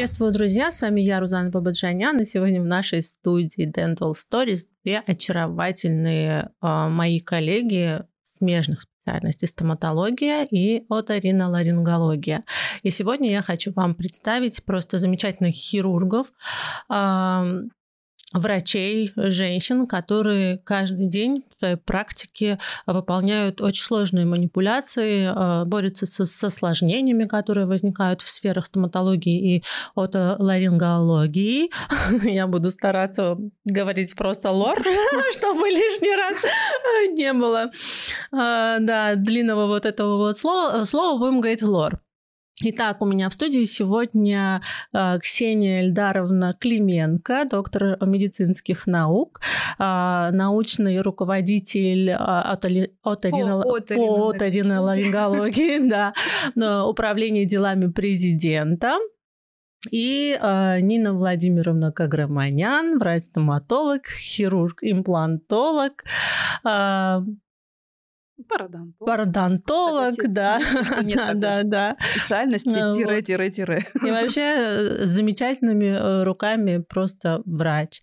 Приветствую, друзья! С вами я, Рузана Бабаджанян, и сегодня в нашей студии Dental Stories две очаровательные э, мои коллеги смежных специальностей стоматология и оториноларингология. И сегодня я хочу вам представить просто замечательных хирургов, э, врачей, женщин, которые каждый день в своей практике выполняют очень сложные манипуляции, э, борются со, с осложнениями, которые возникают в сферах стоматологии и отоларингологии. Я буду стараться говорить просто лор, чтобы лишний раз не было э, да, длинного вот этого вот слова. Слова будем говорить лор. Итак, у меня в студии сегодня э, Ксения Эльдаровна Клименко, доктор медицинских наук, э, научный руководитель э, оториноларингологии, да, управления делами президента. И э, Нина Владимировна Каграманян, врач-стоматолог, хирург-имплантолог, э, Пародонтолог. Пародонтолог, да. да, да, да. Специальности тире, тире, тире. И вообще э, с замечательными э, руками просто врач.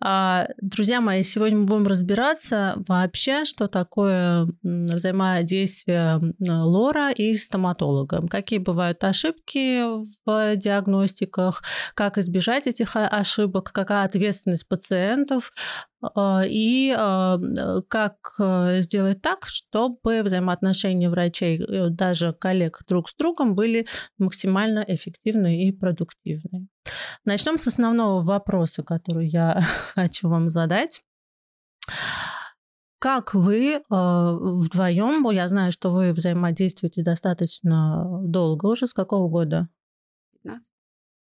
А, друзья мои, сегодня мы будем разбираться вообще, что такое взаимодействие лора и стоматолога. Какие бывают ошибки в диагностиках, как избежать этих ошибок, какая ответственность пациентов а, и а, как э, сделать так, чтобы взаимоотношения врачей, э, даже коллег друг с другом были максимально эффективны и продуктивны. Начнем с основного вопроса, который я хочу вам задать. Как вы э, вдвоем, я знаю, что вы взаимодействуете достаточно долго уже, с какого года? 15.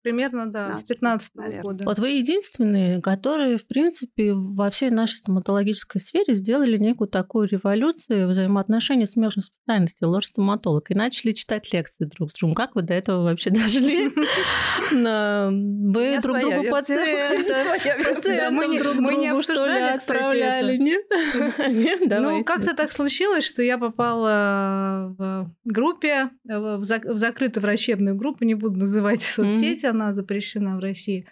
Примерно, да, 15, с 15 -го года. Вот вы единственные, которые, в принципе, во всей нашей стоматологической сфере сделали некую такую революцию взаимоотношений смежных специальностей, лор-стоматолог, и начали читать лекции друг с другом. Как вы до этого вообще дошли? Вы друг другу пациентов Мы не обсуждали, отправляли, нет? Ну, как-то так случилось, что я попала в группе, в закрытую врачебную группу, не буду называть соцсети, она запрещена в России.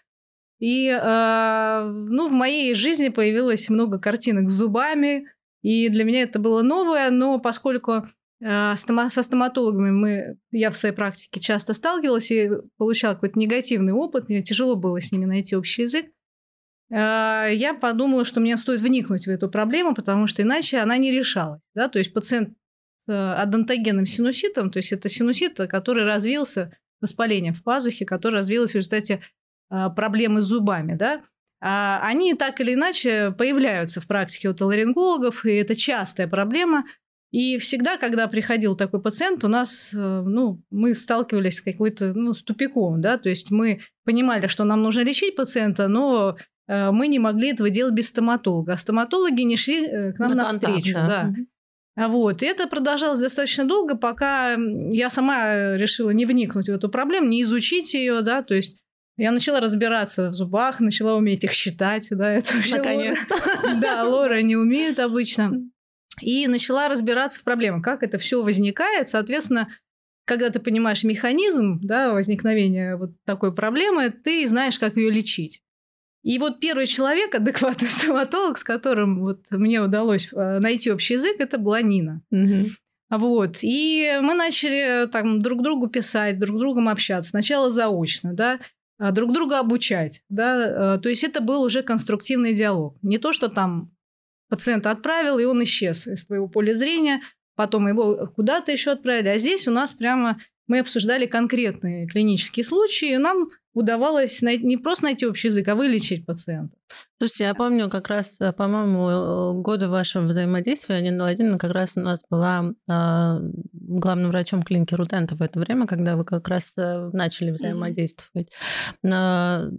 И, э, ну, в моей жизни появилось много картинок с зубами, и для меня это было новое, но поскольку э, со стоматологами мы, я в своей практике часто сталкивалась и получала какой-то негативный опыт, мне тяжело было с ними найти общий язык, э, я подумала, что мне стоит вникнуть в эту проблему, потому что иначе она не решалась. Да? То есть пациент с адонтогенным синуситом, то есть это синусит, который развился воспаление в пазухе, которое развилось в результате а, проблемы с зубами, да, а они так или иначе появляются в практике у толарингологов, и это частая проблема. И всегда, когда приходил такой пациент, у нас, э, ну, мы сталкивались с какой-то, ну, с тупиком, да, то есть мы понимали, что нам нужно лечить пациента, но э, мы не могли этого делать без стоматолога. А стоматологи не шли э, к нам на навстречу, да. да. А вот. И это продолжалось достаточно долго, пока я сама решила не вникнуть в эту проблему, не изучить ее, да, то есть я начала разбираться в зубах, начала уметь их считать, да, это вообще Наконец. Да, Лора не умеют обычно. И начала разбираться в проблемах, как это все возникает. Соответственно, когда ты понимаешь механизм да, возникновения вот такой проблемы, ты знаешь, как ее лечить. И вот первый человек, адекватный стоматолог, с которым вот мне удалось э, найти общий язык, это была Нина. Угу. Вот. И мы начали там друг другу писать, друг с другом общаться. Сначала заочно, да, а друг друга обучать, да. Э, то есть это был уже конструктивный диалог. Не то, что там пациента отправил, и он исчез из твоего поля зрения, потом его куда-то еще отправили. А здесь у нас прямо мы обсуждали конкретные клинические случаи, и нам удавалось найти, не просто найти общий язык, а вылечить пациента. Слушайте, я помню как раз, э, по-моему, э, годы вашего взаимодействия Нина Владимировна как раз у нас была э, главным врачом клиники Рудента в это время, когда вы как раз э, начали взаимодействовать. Mm-hmm.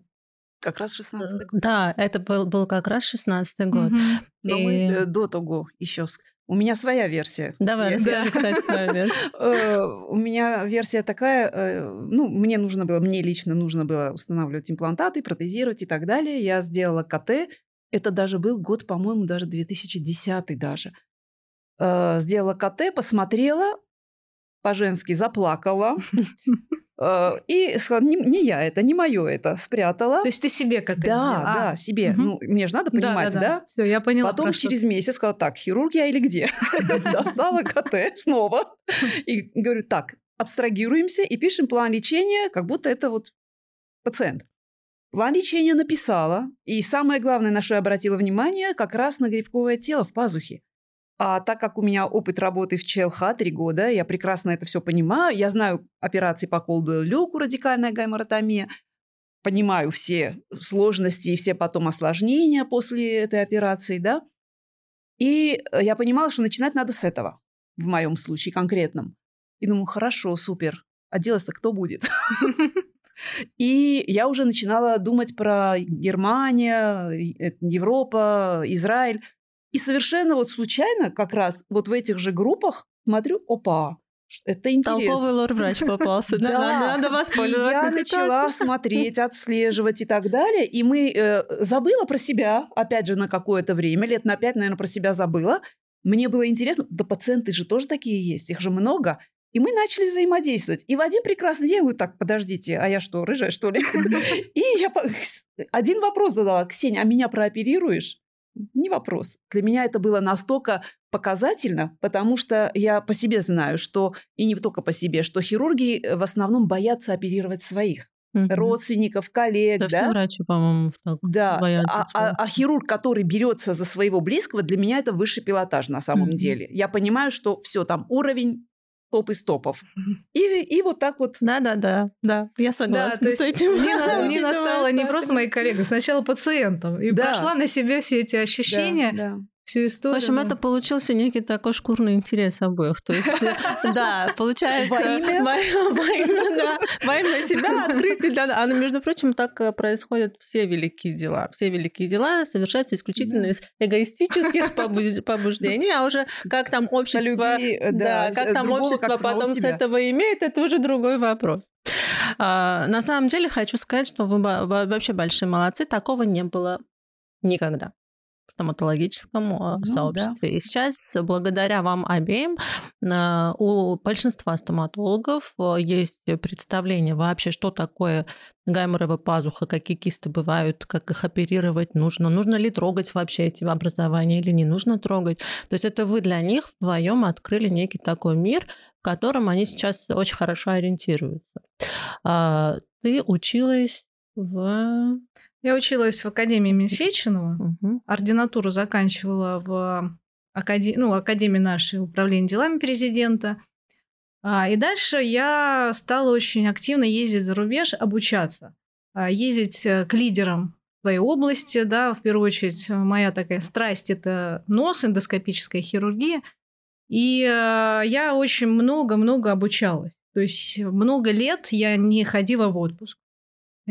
Как раз 16 год. Да, это был, был как раз 16 год. Mm-hmm. Но и... мы до того еще у меня своя версия. Давай, расскажи, кстати, свою версию. Э, у меня версия такая, э, ну, мне нужно было, мне лично нужно было устанавливать имплантаты, протезировать и так далее. Я сделала КТ. Это даже был год, по-моему, даже 2010 даже. Э, сделала КТ, посмотрела, по-женски заплакала. Э, и сказала, не, не я это, не мое это, спрятала. То есть ты себе КТ Да, сделала? да, а. себе. Угу. Ну, мне же надо понимать, да? да, да? Все, я поняла. Потом через месяц сказала, так, хирург я или где? Достала КТ снова. И говорю, так, абстрагируемся и пишем план лечения, как будто это вот пациент. План лечения написала, и самое главное, на что я обратила внимание, как раз на грибковое тело в пазухе. А так как у меня опыт работы в ЧЛХ три года, я прекрасно это все понимаю. Я знаю операции по колду люку, радикальная гайморотомия. Понимаю все сложности и все потом осложнения после этой операции, да. И я понимала, что начинать надо с этого, в моем случае конкретном. И думаю, хорошо, супер. А делать-то кто будет? И я уже начинала думать про Германию, э, Европа, Израиль. И совершенно вот случайно как раз вот в этих же группах смотрю, опа, это интересно. Толковый лор-врач попался, да, надо воспользоваться Я начала смотреть, отслеживать и так далее, и мы э, забыла про себя, опять же, на какое-то время, лет на пять, наверное, про себя забыла. Мне было интересно, да пациенты же тоже такие есть, их же много. И мы начали взаимодействовать. И в один прекрасный день говорю, так, подождите, а я что, рыжая, что ли? И я один вопрос задала, Ксения, а меня прооперируешь? Не вопрос. Для меня это было настолько показательно, потому что я по себе знаю, что, и не только по себе, что хирурги э, в основном боятся оперировать своих. Угу. родственников, коллег, да? да? Все врачи, по-моему, так да. боятся. А, а, а хирург, который берется за своего близкого, для меня это высший пилотаж на самом угу. деле. Я понимаю, что все там уровень топ из топов. И, и вот так вот. Да-да-да, да, я согласна да, то есть с этим. Мне, мне настало не просто моей коллегой, сначала пациентом. И да. прошла на себе все эти ощущения. Да, да всю историю. В общем, это получился некий такой шкурный интерес обоих. То есть, да, получается... Во имя? Во имя, себя открытие. Да, а, между прочим, так э, происходят все великие дела. Все великие дела совершаются исключительно из эгоистических побуждений, а уже как там общество... Э, да, как там общество потом с этого имеет, это уже другой вопрос. А, на самом деле хочу сказать, что вы вообще большие молодцы. Такого не было никогда стоматологическом ну, сообществе. Да. И сейчас, благодаря вам обеим, у большинства стоматологов э, есть представление вообще, что такое гайморовая пазуха, какие кисты бывают, как их оперировать нужно, нужно ли трогать вообще эти образования или не нужно трогать. То есть это вы для них вдвоем открыли некий такой мир, в котором они сейчас очень хорошо ориентируются. А, ты училась в я училась в Академии имени Сеченова, угу. ординатуру заканчивала в академии, ну, Академии нашей управления делами президента. А, и дальше я стала очень активно ездить за рубеж, обучаться, а, ездить э, к лидерам своей области, да, в первую очередь моя такая страсть – это нос, эндоскопическая хирургия. И э, я очень много-много обучалась. То есть много лет я не ходила в отпуск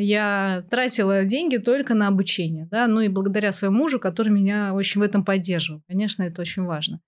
я тратила деньги только на обучение, да, ну и благодаря своему мужу, который меня очень в этом поддерживал. Конечно, это очень важно.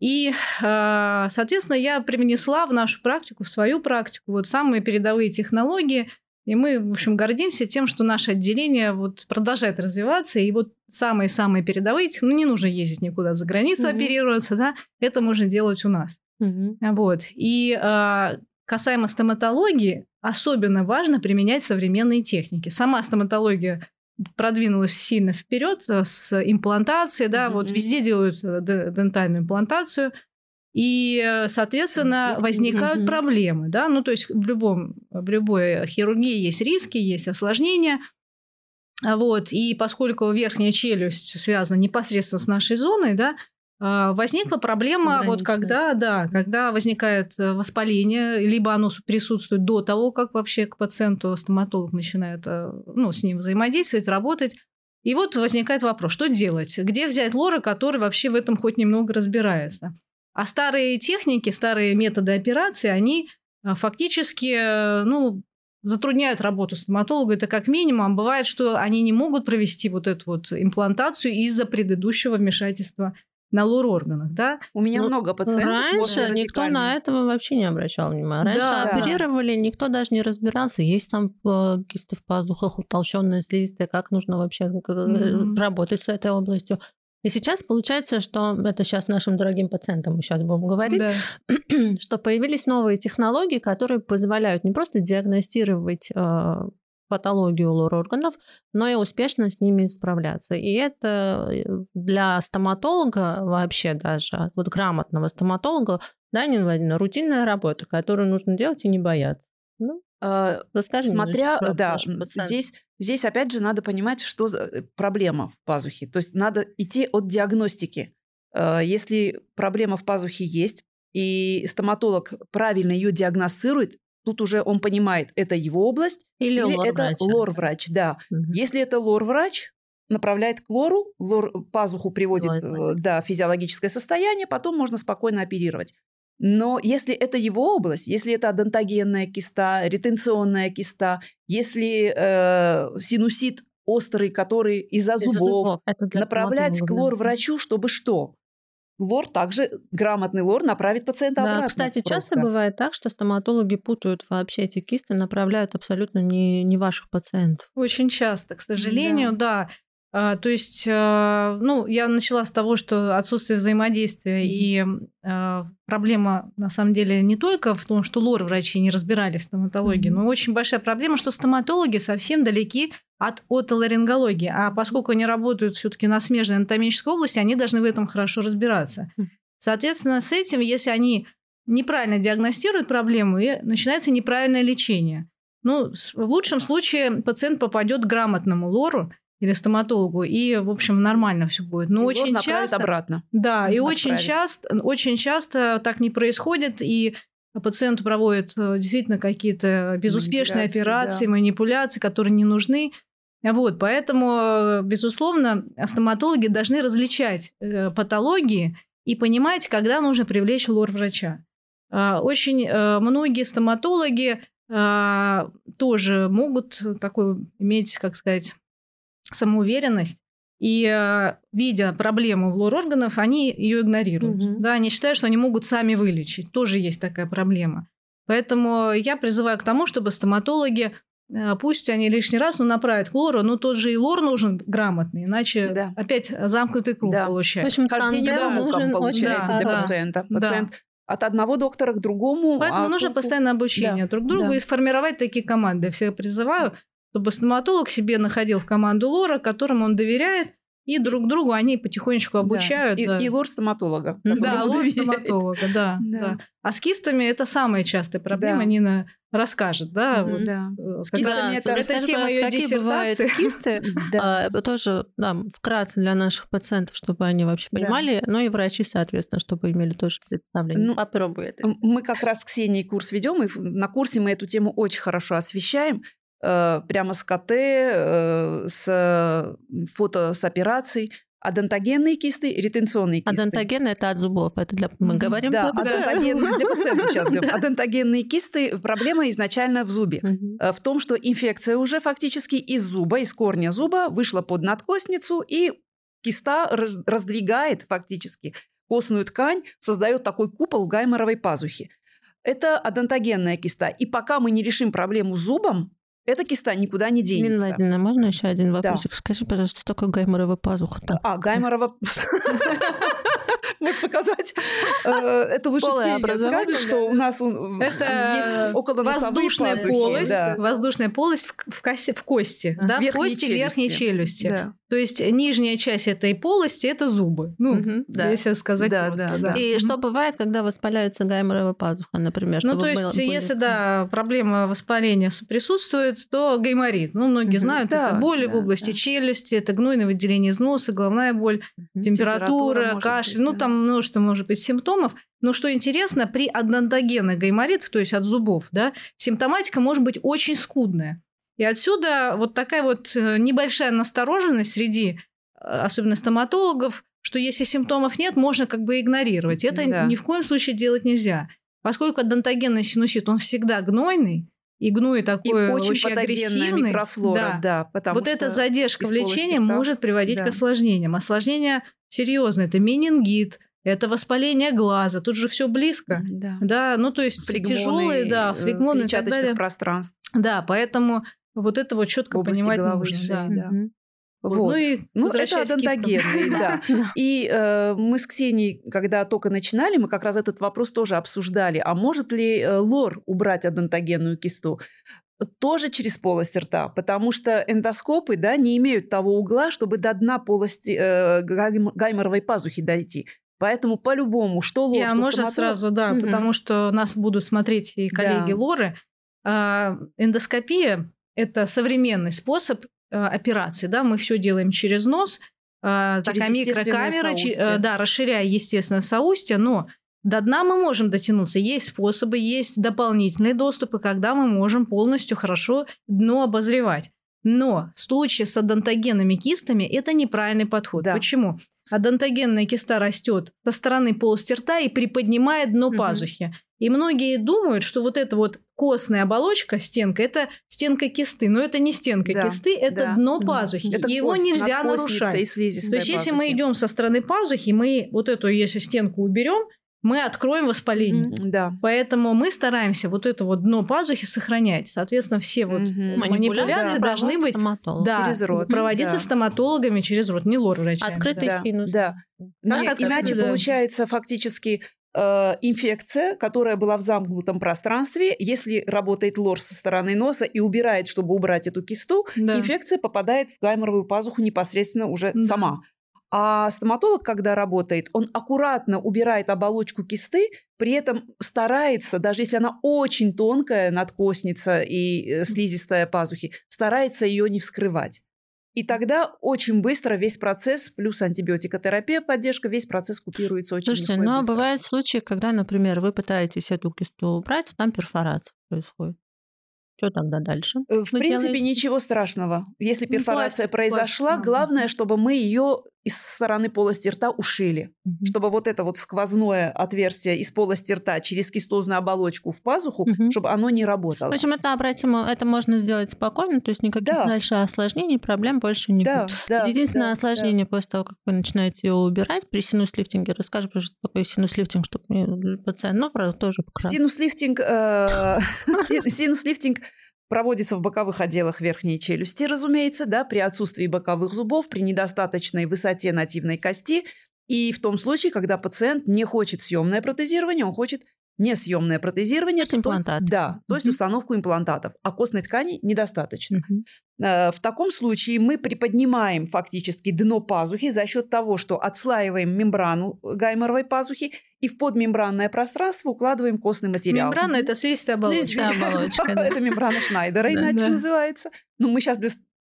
И, а, соответственно, я привнесла в нашу практику, в свою практику, вот самые передовые технологии, и мы, в общем, гордимся тем, что наше отделение вот продолжает развиваться, и вот самые-самые передовые, ну, не нужно ездить никуда за границу mm-hmm. оперироваться, да, это можно делать у нас. Mm-hmm. Вот. И а, касаемо стоматологии, особенно важно применять современные техники. Сама стоматология продвинулась сильно вперед э, с имплантацией, да, mm-hmm. вот везде делают э, дентальную имплантацию, и, э, соответственно, возникают mm-hmm. проблемы, да, ну, то есть в, любом, в любой хирургии есть риски, есть осложнения, вот, и поскольку верхняя челюсть связана непосредственно с нашей зоной, да, возникла проблема, вот когда, да, когда возникает э, воспаление, либо оно присутствует до того, как вообще к пациенту стоматолог начинает э, ну, с ним взаимодействовать, работать. И вот возникает вопрос, что делать? Где взять лора, который вообще в этом хоть немного разбирается? А старые техники, старые методы операции, они э, фактически ну, затрудняют работу стоматолога. Это как минимум. Бывает, что они не могут провести вот эту вот имплантацию из-за предыдущего вмешательства на лор-органах, да? У меня ну, много пациентов. Раньше никто на этого вообще не обращал внимания. Раньше да, оперировали, да. никто даже не разбирался, есть там э, кисты в пазухах, утолщенная слизистая, как нужно вообще mm-hmm. работать с этой областью. И сейчас получается, что это сейчас нашим дорогим пациентам мы сейчас будем говорить, да. что появились новые технологии, которые позволяют не просто диагностировать э, патологию лор-органов, но и успешно с ними справляться. И это э, для стоматолога вообще даже, вот грамотного стоматолога, да, Нина Владимировна, рутинная работа, которую нужно делать и не бояться. Ну, а, Расскажи Смотря, да, здесь, здесь опять же надо понимать, что за э, проблема в пазухе. То есть надо идти от диагностики. А, если проблема в пазухе есть, и стоматолог правильно ее диагностирует, тут уже он понимает, это его область или, или это лор-врач. Да. Угу. Если это лор-врач, направляет к лору, лор пазуху приводит в да, физиологическое состояние, потом можно спокойно оперировать. Но если это его область, если это адонтогенная киста, ретенционная киста, если э, синусит острый, который из-за зубов, зубов. направлять к лор-врачу, чтобы что? Лор также, грамотный лор направит пациента да, обратно. Кстати, просто. часто бывает так, что стоматологи путают вообще эти кисты, направляют абсолютно не, не ваших пациентов. Очень часто, к сожалению, да. да. А, то есть, а, ну, я начала с того, что отсутствие взаимодействия и а, проблема, на самом деле, не только в том, что лор-врачи не разбирались в стоматологии, но очень большая проблема, что стоматологи совсем далеки от отоларингологии. А поскольку они работают все таки на смежной анатомической области, они должны в этом хорошо разбираться. Соответственно, с этим, если они неправильно диагностируют проблему, и начинается неправильное лечение. Ну, в лучшем случае пациент попадет к грамотному лору, или стоматологу, и, в общем, нормально все будет. Но и очень часто обратно. Да, и очень часто, очень часто так не происходит, и пациенту проводят э, действительно какие-то безуспешные манипуляции, операции, да. манипуляции, которые не нужны. Вот, поэтому, э, безусловно, стоматологи должны различать э, патологии и понимать, когда нужно привлечь лор-врача. А, очень многие стоматологи а, тоже могут такой иметь, как сказать, самоуверенность, и э, видя проблему в лор органов, они ее игнорируют. Угу. Да, они считают, что они могут сами вылечить. Тоже есть такая проблема. Поэтому я призываю к тому, чтобы стоматологи э, Пусть они лишний раз ну, направят к лору, но тот же и лор нужен грамотный, иначе да. опять замкнутый круг да. получается. В общем, хождение да, нужен получается очень, для да, пациента. Пациент да. от одного доктора к другому. Поэтому а нужно тут... постоянное обучение да. друг другу да. и сформировать такие команды. Всех призываю чтобы стоматолог себе находил в команду лора, которому он доверяет, и друг другу они потихонечку обучают. Да. И, и лор стоматолога. Да, лор стоматолога, да, да. да. А с кистами это самая частая проблема. Да. Нина расскажет, да? Вот, да. Э, с кистами это, это тема ее диссертации. кисты, да. а, тоже да, вкратце для наших пациентов, чтобы они вообще понимали, да. ну и врачи, соответственно, чтобы имели тоже представление. Ну, Попробуй это. Мы как раз с Ксенией курс ведем, и на курсе мы эту тему очень хорошо освещаем. Э, прямо с КТ, э, с фото с операций. Адонтогенные кисты, ретенционные кисты. Адонтогены – это от зубов, это для... мы говорим да, про адонтогенные, для пациентов сейчас говорим. Адонтогенные кисты, проблема изначально в зубе. Угу. В том, что инфекция уже фактически из зуба, из корня зуба вышла под надкостницу, и киста раздвигает фактически костную ткань, создает такой купол гайморовой пазухи. Это адонтогенная киста. И пока мы не решим проблему с зубом, эта киста никуда не денется. Нина Владимировна, можно еще один вопросик? Да. Скажи, пожалуйста, что такое гайморова пазуха? -то? А, гайморова... Может показать. Э, это лучше Ксения скажет, что у нас это есть около воздушная полость, воздушная полость в кости, да, в кости верхней челюсти. То есть нижняя часть этой полости это зубы. Ну, если сказать просто. И что бывает, когда воспаляется гайморова пазуха, например? Ну, то есть, если да, проблема воспаления присутствует, то гайморит. Ну, многие знают, это боли в области челюсти, это гнойное выделение из носа, головная боль, температура, кашель. Ну, там множество, может быть, симптомов. Но что интересно, при однодогенных гайморитах, то есть от зубов, да, симптоматика может быть очень скудная. И отсюда вот такая вот э, небольшая настороженность среди, э, особенно стоматологов, что если симптомов нет, можно как бы игнорировать. Это да. ни в коем случае делать нельзя. Поскольку донтогенный синусит, он всегда гнойный, и гной такой и очень, очень агрессивный. микрофлора, да. да вот эта задержка в лечении может приводить да. к осложнениям. Осложнения серьезные. Это менингит, это воспаление глаза, тут же все близко. Да. да, ну то есть флегмоны, тяжелые, да, э, флегмоны и так далее. пространств. Да, поэтому вот это вот четко понимать головы, нужно. Шеи, да. Да. Вот. Ну, и ну это адонтогенные, да. И э, мы с Ксенией, когда только начинали, мы как раз этот вопрос тоже обсуждали. А может ли э, лор убрать адонтогенную кисту? тоже через полость рта, потому что эндоскопы да, не имеют того угла, чтобы до дна полости э, гайморовой пазухи дойти. Поэтому по-любому, что лор, Я, что можно стоматолог... сразу, да, угу. потому что нас будут смотреть и коллеги да. лоры. Э, эндоскопия – это современный способ э, операции, да, мы все делаем через нос, э, через такая микрокамера, э, да, расширяя, естественно, соустье, но до дна мы можем дотянуться. Есть способы, есть дополнительные доступы, когда мы можем полностью хорошо дно обозревать. Но в случае с адонтогенными кистами это неправильный подход. Да. Почему? Адонтогенная киста растет со стороны полости рта и приподнимает дно угу. пазухи. И многие думают, что вот эта вот костная оболочка, стенка, это стенка кисты. Но это не стенка да, кисты, это да. дно пазухи. Это Его кость, нельзя нарушать. И То есть, пазухи. если мы идем со стороны пазухи, мы вот эту, если стенку уберем, мы откроем воспаление. Mm-hmm. Да. Поэтому мы стараемся вот это вот дно пазухи сохранять. Соответственно, все вот mm-hmm. манипуляции да. должны быть да, через рот. проводиться да. стоматологами через рот, не лор-врачами. Открытый да. синус. Да. да. Нет, иначе да. получается фактически э, инфекция, которая была в замкнутом пространстве, если работает лор со стороны носа и убирает, чтобы убрать эту кисту, да. инфекция попадает в гайморовую пазуху непосредственно уже да. сама. А стоматолог, когда работает, он аккуратно убирает оболочку кисты, при этом старается, даже если она очень тонкая, надкосница и э, слизистая пазухи, старается ее не вскрывать. И тогда очень быстро весь процесс, плюс антибиотикотерапия, поддержка, весь процесс купируется очень Слушайте, легко ну а бывают случаи, когда, например, вы пытаетесь эту кисту убрать, а там перфорация происходит. Что тогда дальше? Э, в Вы принципе, делаете? ничего страшного. Если ну, перфорация пластик, произошла, пластик. главное, чтобы мы ее из стороны полости рта ушили. Угу. Чтобы вот это вот сквозное отверстие из полости рта через кистозную оболочку в пазуху, угу. чтобы оно не работало. В общем, это обратимо, это можно сделать спокойно, то есть никаких да. дальше осложнений, проблем больше не да, будет. Да, Единственное да, осложнение да. после того, как вы начинаете его убирать при синус-лифтинге, расскажи, что такое синус-лифтинг, чтобы пациент, ну, правда, тоже Синус-лифтинг, э, синус-лифтинг проводится в боковых отделах верхней челюсти, разумеется, да, при отсутствии боковых зубов, при недостаточной высоте нативной кости. И в том случае, когда пациент не хочет съемное протезирование, он хочет несъемное протезирование. То есть да, то есть установку имплантатов. А костной ткани недостаточно. Э, в таком случае мы приподнимаем фактически дно пазухи за счет того, что отслаиваем мембрану гайморовой пазухи и в подмембранное пространство укладываем костный материал. Мембрана – это слизистая оболочка. Это мембрана Шнайдера иначе называется. Но мы сейчас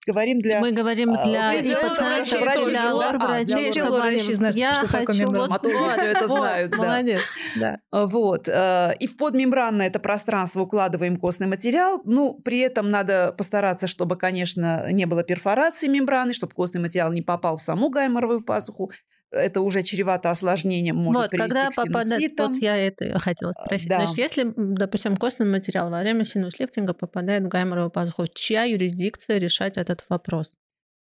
говорим для... Мы говорим а, для и пациентов, врачей, для лор-врачей. врачи знают, Я что хочу... такое Стоматологи все это знают. Молодец, да. Вот. Э, и в подмембранное это пространство укладываем костный материал. Ну, при этом надо постараться, чтобы, конечно, не было перфорации мембраны, чтобы костный материал не попал в саму гайморовую пазуху это уже чревато осложнением, может вот, привести когда к. Попадает, вот я это хотела спросить. Да. Значит, если, допустим, костный материал во время синус-лифтинга попадает в гайморовую пазуху, чья юрисдикция решать этот вопрос?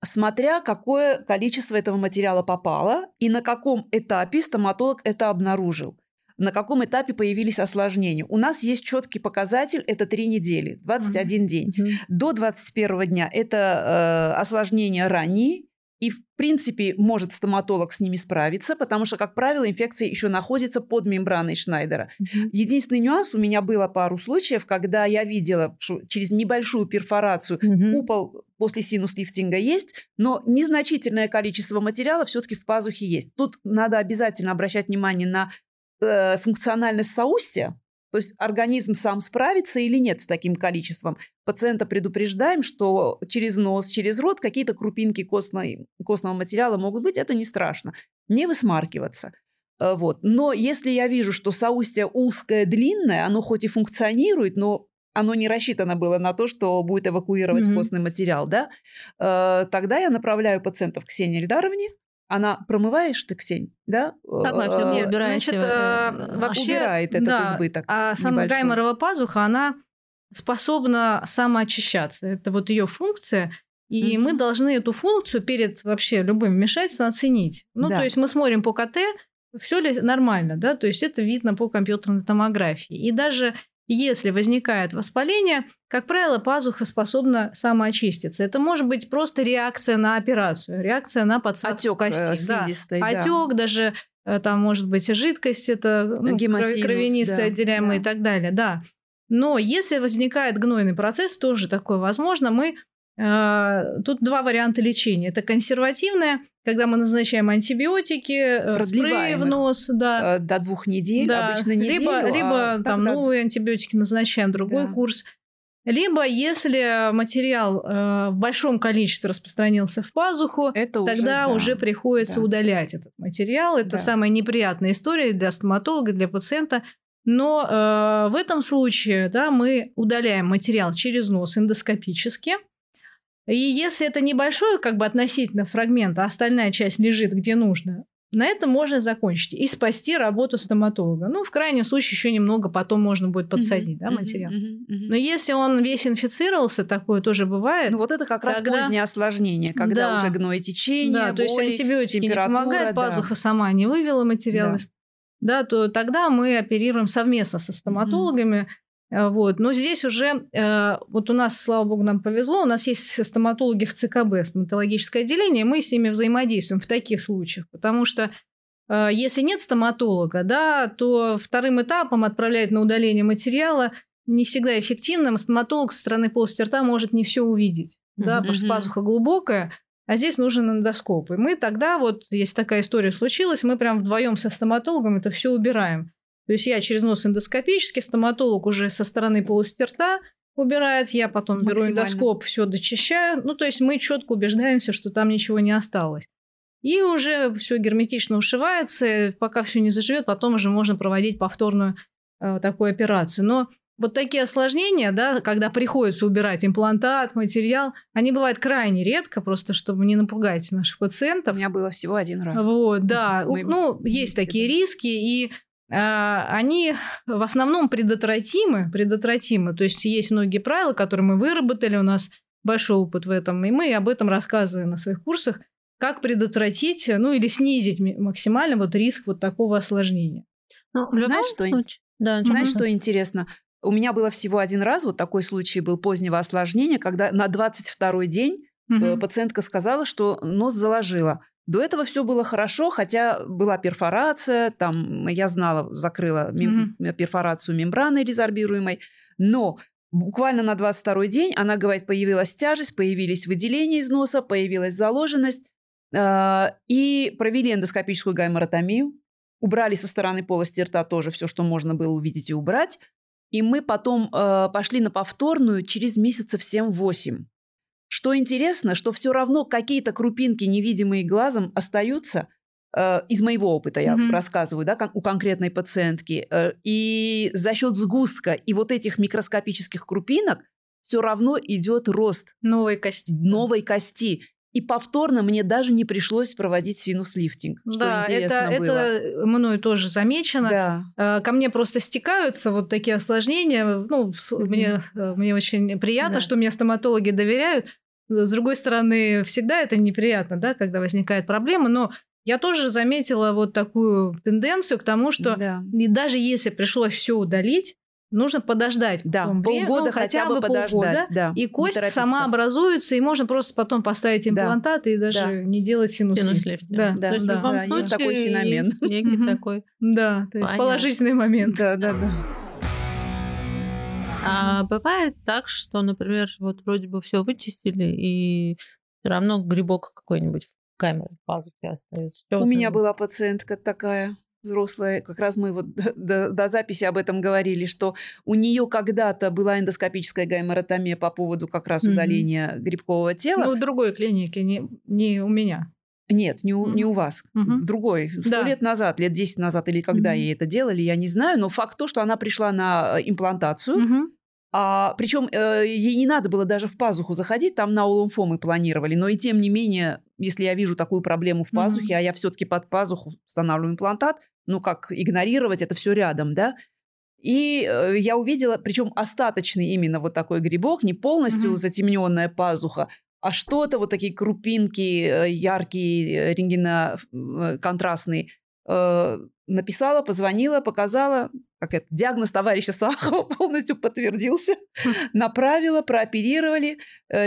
Смотря какое количество этого материала попало и на каком этапе стоматолог это обнаружил на каком этапе появились осложнения. У нас есть четкий показатель, это 3 недели, 21 mm-hmm. день. Mm-hmm. До 21 дня это э, осложнения ранние, и, в принципе, может стоматолог с ними справиться, потому что, как правило, инфекция еще находится под мембраной Шнайдера. Mm-hmm. Единственный нюанс, у меня было пару случаев, когда я видела, что через небольшую перфорацию mm-hmm. упал после синус-лифтинга есть, но незначительное количество материала все-таки в пазухе есть. Тут надо обязательно обращать внимание на э, функциональность соустья, то есть организм сам справится или нет с таким количеством. Пациента предупреждаем, что через нос, через рот какие-то крупинки костной, костного материала могут быть. Это не страшно. Не высмаркиваться. Э, вот. Но если я вижу, что соустье узкое, длинное, оно хоть и функционирует, но оно не рассчитано было на то, что будет эвакуировать mm-hmm. костный материал, да, э, тогда я направляю пациентов к Ксении Эльдаровне, она промываешь ты, Ксень, да? Вообще не убираешь? Значит, э, вообще убирает этот да, избыток. А сама гайморова пазуха, она способна самоочищаться. Это вот ее функция. И mm-hmm. мы должны эту функцию перед вообще любым вмешательством оценить. Ну, да. то есть мы смотрим по КТ, все ли нормально, да, то есть это видно по компьютерной томографии. И даже если возникает воспаление, как правило, пазуха способна самоочиститься. Это может быть просто реакция на операцию, реакция на подсадку Отек кости. Да. да. Отек, даже э, там может быть жидкость, это ну, кровянистая, да, отделяемая да. и так далее, да. Но если возникает гнойный процесс, тоже такое возможно, мы э, тут два варианта лечения. Это консервативное, когда мы назначаем антибиотики, э, спреи в нос, да. Э, до двух недель, да. обычно неделю. Либо, а либо там тогда... новые антибиотики назначаем, другой да. курс. Либо, если материал э, в большом количестве распространился в пазуху, это уже, тогда да. уже приходится да. удалять этот материал. Это да. самая неприятная история для стоматолога, для пациента. Но э, в этом случае да, мы удаляем материал через нос эндоскопически. И если это небольшой, как бы относительно фрагмент, а остальная часть лежит где нужно, на этом можно закончить и спасти работу стоматолога. Ну, в крайнем случае, еще немного потом можно будет подсадить, mm-hmm, да, материал. Mm-hmm, mm-hmm. Но если он весь инфицировался, такое тоже бывает. Ну, вот это как раз тогда... позднее осложнение, когда да. уже гной течение, Да, боли, то есть антибиотики не помогают, да. пазуха сама не вывела материал, да. да, то тогда мы оперируем совместно со стоматологами. Э, вот. Но здесь уже, э, вот у нас, слава богу, нам повезло, у нас есть стоматологи в ЦКБ, стоматологическое отделение, мы с ними взаимодействуем в таких случаях, потому что э, если нет стоматолога, да, то вторым этапом отправляет на удаление материала не всегда эффективным. Стоматолог со стороны полости рта может не все увидеть, mm-hmm. да, потому что пазуха глубокая, а здесь нужен эндоскоп. И мы тогда, вот, если такая история случилась, мы прям вдвоем со стоматологом это все убираем. То есть я через нос эндоскопически, стоматолог уже со стороны полости рта убирает, я потом беру эндоскоп, все дочищаю. Ну, то есть мы четко убеждаемся, что там ничего не осталось. И уже все герметично ушивается, пока все не заживет, потом уже можно проводить повторную э, такую операцию. Но вот такие осложнения, да, когда приходится убирать имплантат, материал, они бывают крайне редко, просто чтобы не напугать наших пациентов. У меня было всего один раз. Вот, да. Мы... Ну, есть такие риски, и они в основном предотвратимы, предотвратимы. То есть есть многие правила, которые мы выработали, у нас большой опыт в этом, и мы об этом рассказываем на своих курсах, как предотвратить, ну или снизить максимально вот риск вот такого осложнения. Ну, Знаешь, что, да, Знаешь, что интересно? У меня было всего один раз, вот такой случай был позднего осложнения, когда на 22-й день угу. пациентка сказала, что нос заложила. До этого все было хорошо, хотя была перфорация, там я знала, закрыла мем- mm-hmm. перфорацию мембраны резорбируемой, но буквально на 22 день она говорит, появилась тяжесть, появились выделения из носа, появилась заложенность, э- и провели эндоскопическую гайморотомию, убрали со стороны полости рта тоже все, что можно было увидеть и убрать, и мы потом э- пошли на повторную через месяцев 7-8. Что интересно, что все равно какие-то крупинки, невидимые глазом, остаются. Э, из моего опыта я mm-hmm. рассказываю, да, у конкретной пациентки. Э, и за счет сгустка и вот этих микроскопических крупинок все равно идет рост новой кости. Новой кости. И повторно мне даже не пришлось проводить синус-лифтинг. Что да, это, было. это мною тоже замечено. Да. Э, ко мне просто стекаются вот такие осложнения. Ну, мне, мне очень приятно, да. что мне стоматологи доверяют. С другой стороны, всегда это неприятно, да, когда возникает проблема, но я тоже заметила вот такую тенденцию к тому, что да. даже если пришлось все удалить, нужно подождать. Да, полгода ну, хотя, бы подождать. Полгода, да, и кость сама образуется, и можно просто потом поставить имплантат да. и даже да. не делать синус-лифт. Да, да, то есть да. в любом да, случае есть такой феномен. Есть некий такой. Да, то есть положительный момент. Да, да, да. А бывает так, что, например, вот вроде бы все вычистили, и все равно грибок какой-нибудь в камере в пазухе остается. У меня была пациентка такая взрослая, как раз мы вот до, до, до записи об этом говорили, что у нее когда-то была эндоскопическая гайморотомия по поводу как раз удаления mm-hmm. грибкового тела. Ну, в другой клинике, не, не у меня. Нет, не у, mm-hmm. не у вас. Mm-hmm. Другой. Сто да. лет назад, лет 10 назад или когда mm-hmm. ей это делали, я не знаю. Но факт то, что она пришла на э, имплантацию. Mm-hmm. А, причем э, ей не надо было даже в пазуху заходить, там на улумфомы планировали. Но и тем не менее, если я вижу такую проблему в пазухе, mm-hmm. а я все-таки под пазуху устанавливаю имплантат, ну как игнорировать это все рядом, да? И э, я увидела, причем остаточный именно вот такой грибок, не полностью mm-hmm. затемненная пазуха, а что-то вот такие крупинки э, яркие, э, рентгеноконтрастные. Э, написала, позвонила, показала, как это, диагноз товарища Сахова полностью подтвердился, направила, прооперировали,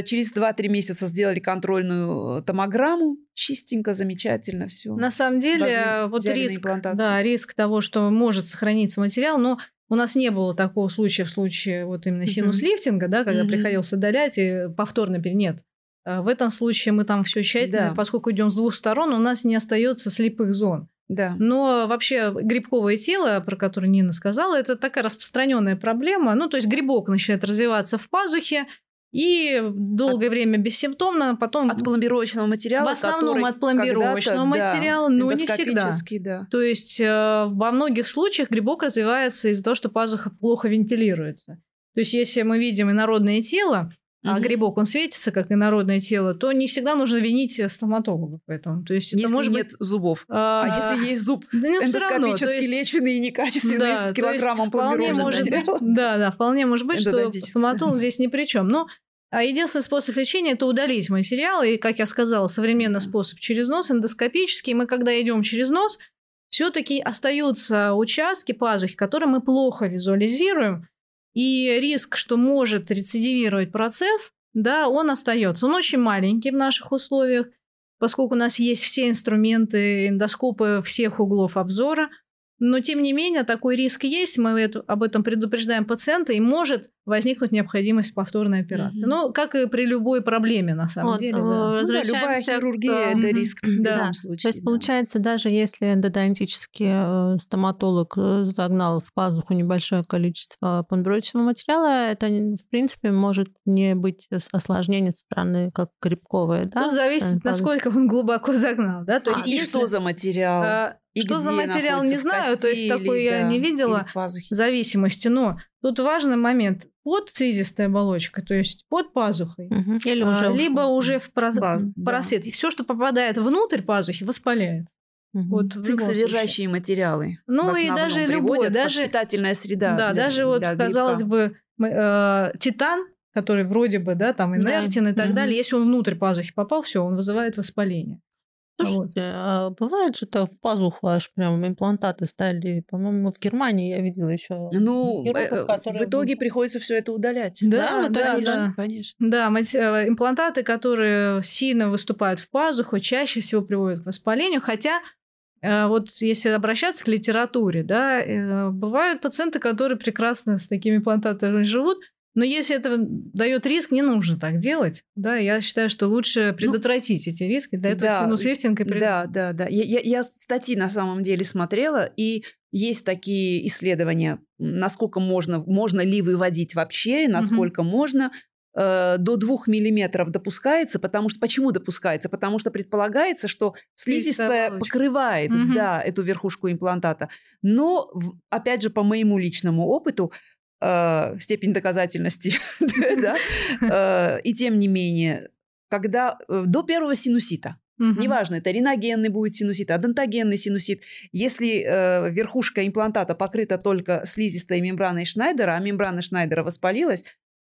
через 2-3 месяца сделали контрольную томограмму, чистенько, замечательно, все. На самом деле, вот риск, да, риск того, что может сохраниться материал, но у нас не было такого случая в случае вот именно синус-лифтинга, да, когда mm-hmm. приходилось удалять и повторно нет. А в этом случае мы там все тщательно, да. поскольку идем с двух сторон, у нас не остается слепых зон. Да. Но вообще грибковое тело, про которое Нина сказала, это такая распространенная проблема. Ну, то есть грибок начинает развиваться в пазухе, и долгое от... время бессимптомно, потом... От пломбировочного материала, В основном от пломбировочного материала, да, но не всегда. Да. То есть э, во многих случаях грибок развивается из-за того, что пазуха плохо вентилируется. То есть если мы видим инородное тело, а грибок, он светится, как инородное тело, то не всегда нужно винить стоматолога в этом. То есть если это может нет быть... зубов. А, а если есть зуб да, ну, эндоскопически есть... леченный и некачественный, да, с килограммом пломбировочного материала. Да, да, вполне может быть, что стоматолог здесь ни при чем. Но а единственный способ лечения это удалить материал. И, как я сказала, современный способ через нос, эндоскопический. Мы, когда идем через нос, все-таки остаются участки пазухи, которые мы плохо визуализируем, и риск, что может рецидивировать процесс, да, он остается. Он очень маленький в наших условиях, поскольку у нас есть все инструменты, эндоскопы всех углов обзора – но, тем не менее, такой риск есть, мы это, об этом предупреждаем пациента, и может возникнуть необходимость повторной операции. Mm-hmm. Ну, как и при любой проблеме, на самом вот, деле. Да. Ну, да, любая хирургия к... – это риск в да. любом случае. То есть, да. получается, даже если эндодонтический э, стоматолог э, загнал в пазуху небольшое количество пломбировочного материала, это, в принципе, может не быть осложнение со стороны как грибковое, да? Ну, зависит, насколько он глубоко загнал, да? То есть, а, если... и что за материал? А, и что за материал, не знаю, то есть такой да, я не видела зависимости. Но тут важный момент. Под слизистой оболочкой, то есть под пазухой, угу. Или уже а, либо уже в. Баз, просвет. Да. И все, что попадает внутрь пазухи, воспаляется. Угу. Вот Цинк-содержащие материалы. Ну и даже любой, даже питательная среда. Да, для, даже вот для казалось бы э, титан, который вроде бы, да, там инертен да. и так угу. далее, если он внутрь пазухи попал, все, он вызывает воспаление. Слушайте, а бывает же-то в пазуху аж прям имплантаты стали. По-моему, в Германии я видела еще. Ну, э, в итоге приходится все это удалять. Да, да, конечно, да. конечно. Да, э, имплантаты, которые сильно выступают в пазуху, чаще всего приводят к воспалению, хотя э, вот если обращаться к литературе, да, бывают пациенты, которые прекрасно с такими имплантатами живут, но если это дает риск, не нужно так делать. Да, я считаю, что лучше ну, предотвратить ну, эти риски. Для этого да, синус-лифтинг и пред... Да, да, да. Я, я, я статьи на самом деле смотрела, и есть такие исследования, насколько можно, можно ли выводить вообще, насколько угу. можно э, до 2 миллиметров допускается, потому что почему допускается? Потому что предполагается, что слизистая покрывает угу. да, эту верхушку имплантата. Но, опять же, по моему личному опыту, э, степень доказательности, да, э, и тем не менее, когда э, до первого синусита, Угу. Неважно, это риногенный будет синусит, адентогенный синусит. Если э, верхушка имплантата покрыта только слизистой мембраной Шнайдера, а мембрана Шнайдера воспалилась,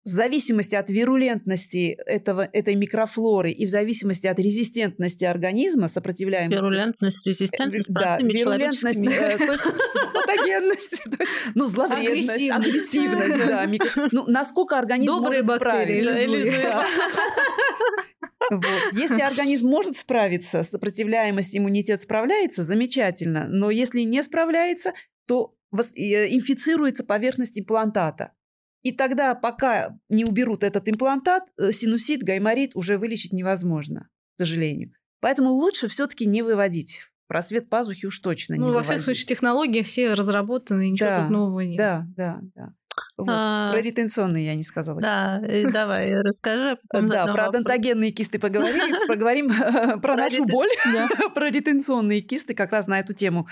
в зависимости от вирулентности этого, этой микрофлоры и в зависимости от резистентности организма, сопротивляемости... Вирулентность, резистентность, Да, вирулентность, э, то есть патогенность, ну, зловредность, агрессивность, да. Ну, насколько организм может справиться. Вот. Если организм может справиться, сопротивляемость, иммунитет справляется, замечательно. Но если не справляется, то э, инфицируется поверхность имплантата. И тогда, пока не уберут этот имплантат, э, синусит, гайморит уже вылечить невозможно, к сожалению. Поэтому лучше все-таки не выводить. Просвет пазухи уж точно ну, не во выводить. всяком случае, технологии все разработаны, ничего да, тут нового нет. Да, да, да. Вот. А, про ретенционные я не сказала. Да, давай, расскажи. Да, про донтогенные кисты поговорим, поговорим про нашу боль, про ретенционные кисты как раз на эту тему.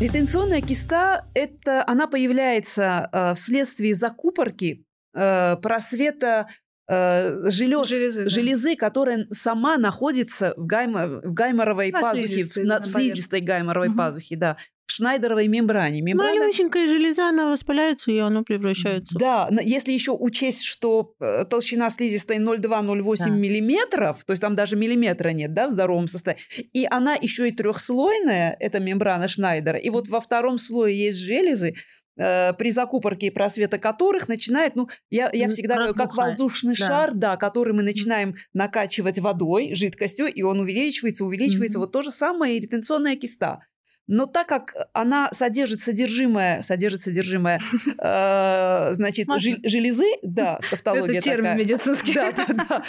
Ретенционная киста – это она появляется э, вследствие закупорки э, просвета э, желез, железы, да. железы, которая сама находится в, гаймо, в гайморовой на пазухе, в, на, в слизистой гайморовой угу. пазухе, да, в шнайдеровой мембране. Мембрана... Малюсенькая железа, она воспаляется, и она превращается. Да, если еще учесть, что э, толщина слизистой 0,2-0,8 да. миллиметров, то есть там даже миллиметра нет, да, в здоровом состоянии, и она еще и трехслойная, эта мембрана Шнайдера, и вот во втором слое есть железы, э, при закупорке и просвета которых начинает, ну, я, я всегда говорю, как воздушный да. шар, да, который мы начинаем накачивать водой, жидкостью, и он увеличивается, увеличивается. Mm-hmm. Вот то же самое и ретенционная киста. Но так как она содержит содержимое, содержит содержимое, э, значит, железы, да, тавтология Это термин медицинский. Да, да, да.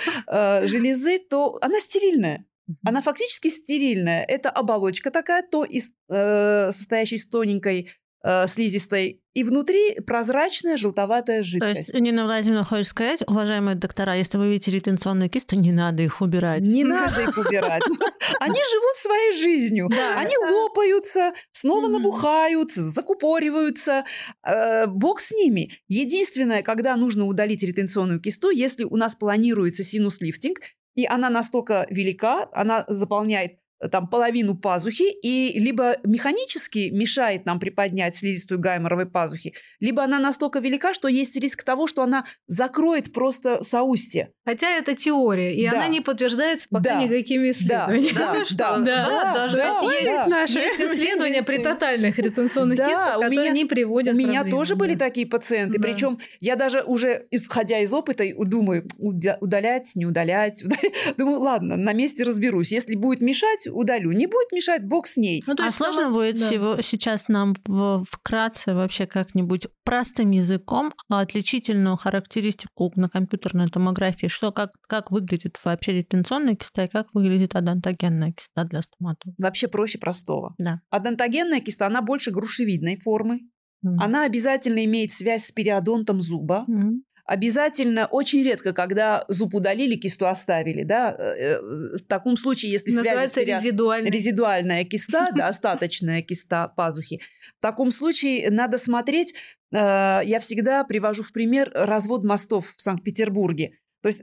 Э, железы, то она стерильная. Она фактически стерильная. Это оболочка такая, то из, э, состоящая из тоненькой э, слизистой, и внутри прозрачная желтоватая жидкость. То есть Нина Владимировна хочет сказать, уважаемые доктора, если вы видите ретенционные кисты, не надо их убирать. Не надо их убирать. Они живут своей жизнью. Они лопаются, снова набухают, закупориваются. Э, бог с ними. Единственное, когда нужно удалить ретенционную кисту, если у нас планируется синус-лифтинг, и она настолько велика, она заполняет там половину пазухи и либо механически мешает нам приподнять слизистую гайморовой пазухи, либо она настолько велика, что есть риск того, что она закроет просто соустье. Хотя это теория, и да. она не подтверждается пока да. никакими исследованиями. Да, да, да, да, да, даже да, есть, наши... есть исследования при тотальных ретенционных да, кистах, которые меня, не приводят У меня проблемы, тоже да. были такие пациенты, да. причем я даже уже, исходя из опыта, думаю, удалять, не удалять, удалять. Думаю, ладно, на месте разберусь. Если будет мешать, удалю. Не будет мешать, бог с ней. Ну, то а есть сложно сама... будет да. всего, сейчас нам в, вкратце вообще как-нибудь простым языком отличительную характеристику на компьютерной томографии, что как, как выглядит вообще ретенционная киста и как выглядит адонтогенная киста для стоматолога? Вообще проще простого. Да. Адонтогенная киста, она больше грушевидной формы. Она обязательно имеет связь с периодонтом зуба. Mm обязательно, очень редко, когда зуб удалили, кисту оставили, да, э, э, в таком случае, если Называется связь... резидуальная. резидуальная киста, да, остаточная киста пазухи, в таком случае надо смотреть, э, я всегда привожу в пример развод мостов в Санкт-Петербурге. То есть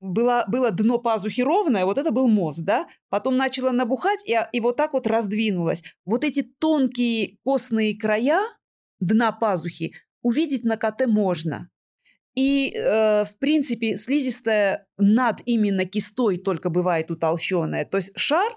было, было дно пазухи ровное, вот это был мост, да, потом начало набухать, и, и вот так вот раздвинулось. Вот эти тонкие костные края дна пазухи увидеть на КТ можно. И, э, в принципе, слизистая над именно кистой только бывает утолщенная. То есть шар,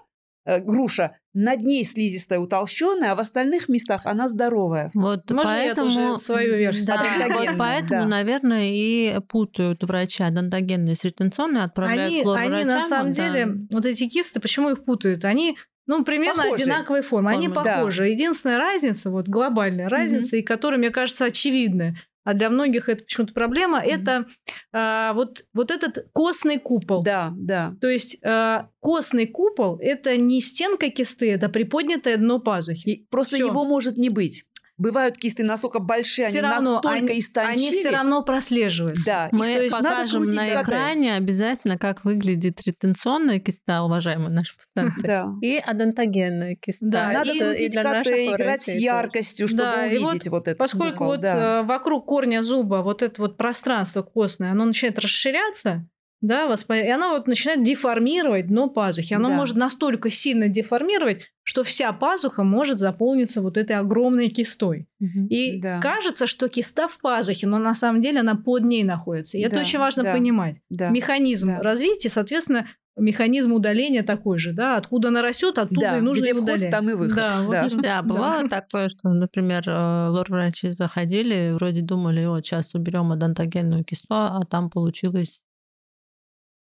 э, груша, над ней слизистая утолщенная, а в остальных местах она здоровая. Вот Можно поэтому, я тоже свою версию? Да, вот поэтому, да. наверное, и путают врачи адонтогенные с ретенционной, отправляют они, к Они, на самом да. деле, вот эти кисты, почему их путают? Они ну, примерно похожие. одинаковой формы. Они похожи. Да. Единственная разница, вот глобальная разница, mm-hmm. и которая, мне кажется, очевидная, а для многих это почему-то проблема, mm-hmm. это а, вот, вот этот костный купол. Да, да. То есть а, костный купол – это не стенка кисты, это приподнятое дно пазухи. И просто Всё. его может не быть. Бывают кисты настолько большие, все они равно, настолько они, истончили. Они все равно прослеживаются. Да. Мы их, покажем на экране КТ. обязательно, как выглядит ретенционная киста, уважаемые наши пациенты, да. и адонтогенная киста. Да, надо и, крутить КТ, играть с яркостью, чтобы да, увидеть вот, вот это. Поскольку угол, вот да. Э, вокруг корня зуба вот это вот пространство костное, оно начинает расширяться, да, воспаление. И она вот начинает деформировать дно пазухи. Оно да. может настолько сильно деформировать, что вся пазуха может заполниться вот этой огромной кистой. Угу. И да. кажется, что киста в пазухе, но на самом деле она под ней находится. И да, это очень важно да, понимать. Да, Механизм да. развития, соответственно, механизм удаления такой же, да, откуда она растет, оттуда да, и нужно где вход, удалять. там и выход. Да, вот да. да. Бывало такое, что, например, э, лор-врачи заходили, вроде думали, вот сейчас уберем адонтогенную кисту, а там получилось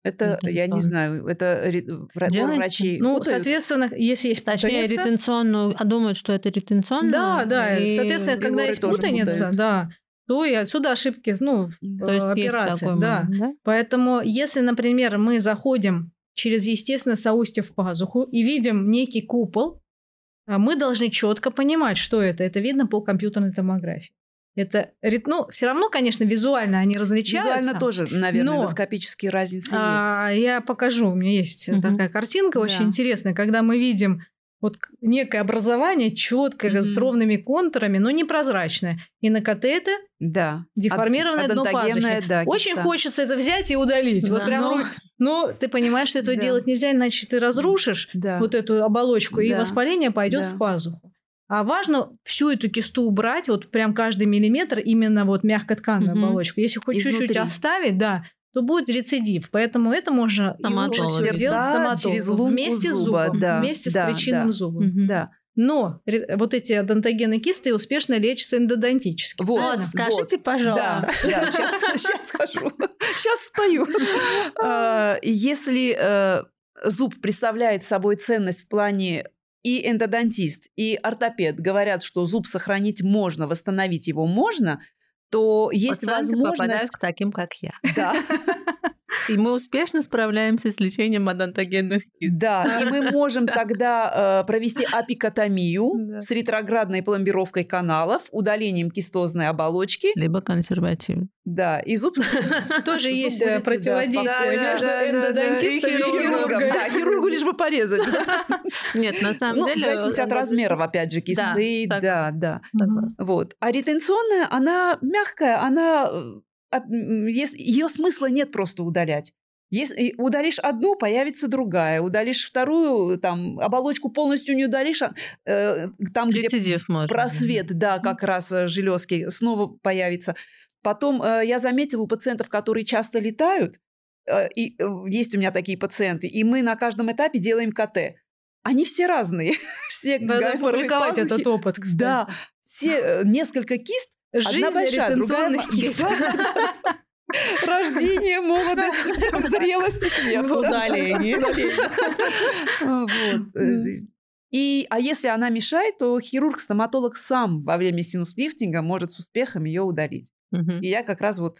это, я не знаю, это врачи Ну, путают? соответственно, если есть Точнее, путаница... ретенционную, а думают, что это ретенционную. Да, да, и... соответственно, когда есть путаница, да, то и отсюда ошибки, ну, то есть операции, есть да. Момент, да. Поэтому, если, например, мы заходим через естественное соустье в пазуху и видим некий купол, а мы должны четко понимать, что это. Это видно по компьютерной томографии. Это, ну, все равно, конечно, визуально они различаются. Визуально тоже, наверное, но, эндоскопические разницы а, есть. Я покажу, у меня есть угу. такая картинка да. очень интересная, когда мы видим вот некое образование четкое, mm-hmm. с ровными контурами, но непрозрачное. И на КТ это да. деформированное Ад- дно пазухи. Да, Очень киста. хочется это взять и удалить. Да. Вот прям, но... но ты понимаешь, что этого да. делать нельзя, иначе ты разрушишь да. вот эту оболочку, да. и воспаление пойдет да. в пазуху. А важно всю эту кисту убрать, вот прям каждый миллиметр, именно вот мягкотканную угу. оболочку. Если хоть чуть-чуть оставить, да, то будет рецидив. Поэтому это можно Стоматолог. делать да, через лунку вместе зуба, с зубом, да, вместе да, с причинным да. зубом. Угу. Да. Но вот эти одонтогенные кисты успешно лечатся эндодонтически. Вот, вот скажите, вот. пожалуйста. Да, да, сейчас, сейчас скажу. Сейчас спою. А, если э, зуб представляет собой ценность в плане и эндодонтист, и ортопед говорят, что зуб сохранить можно, восстановить его можно, то есть Пациенты возможность... попадают к таким, как я. Да. И мы успешно справляемся с лечением одонтогенных кист. Да, и мы можем тогда э, провести апикотомию да. с ретроградной пломбировкой каналов, удалением кистозной оболочки. Либо консервативно. Да, и зуб... Тоже есть э, противодействие между эндодонтистом и хирургом. Да, хирургу лишь бы порезать. Нет, на самом деле... В зависимости от размеров, опять же, кисты. Да, да. Вот. А ретенционная, она мягкая, она э, ее смысла нет просто удалять. Если удалишь одну, появится другая. Удалишь вторую, там оболочку полностью не удалишь, а, э, там Рецидив где можно. просвет, да, как раз э, железки снова появится. Потом э, я заметила у пациентов, которые часто летают, э, и э, есть у меня такие пациенты, и мы на каждом этапе делаем КТ. Они все разные. все публиковать этот опыт, кстати. Да, все, э, несколько кист, Жизнь Одна большая, другая Рождение, молодость, зрелость и смерть. Удаление. И, а если она мешает, то хирург-стоматолог сам во время синус-лифтинга может с успехом ее удалить. И я как раз вот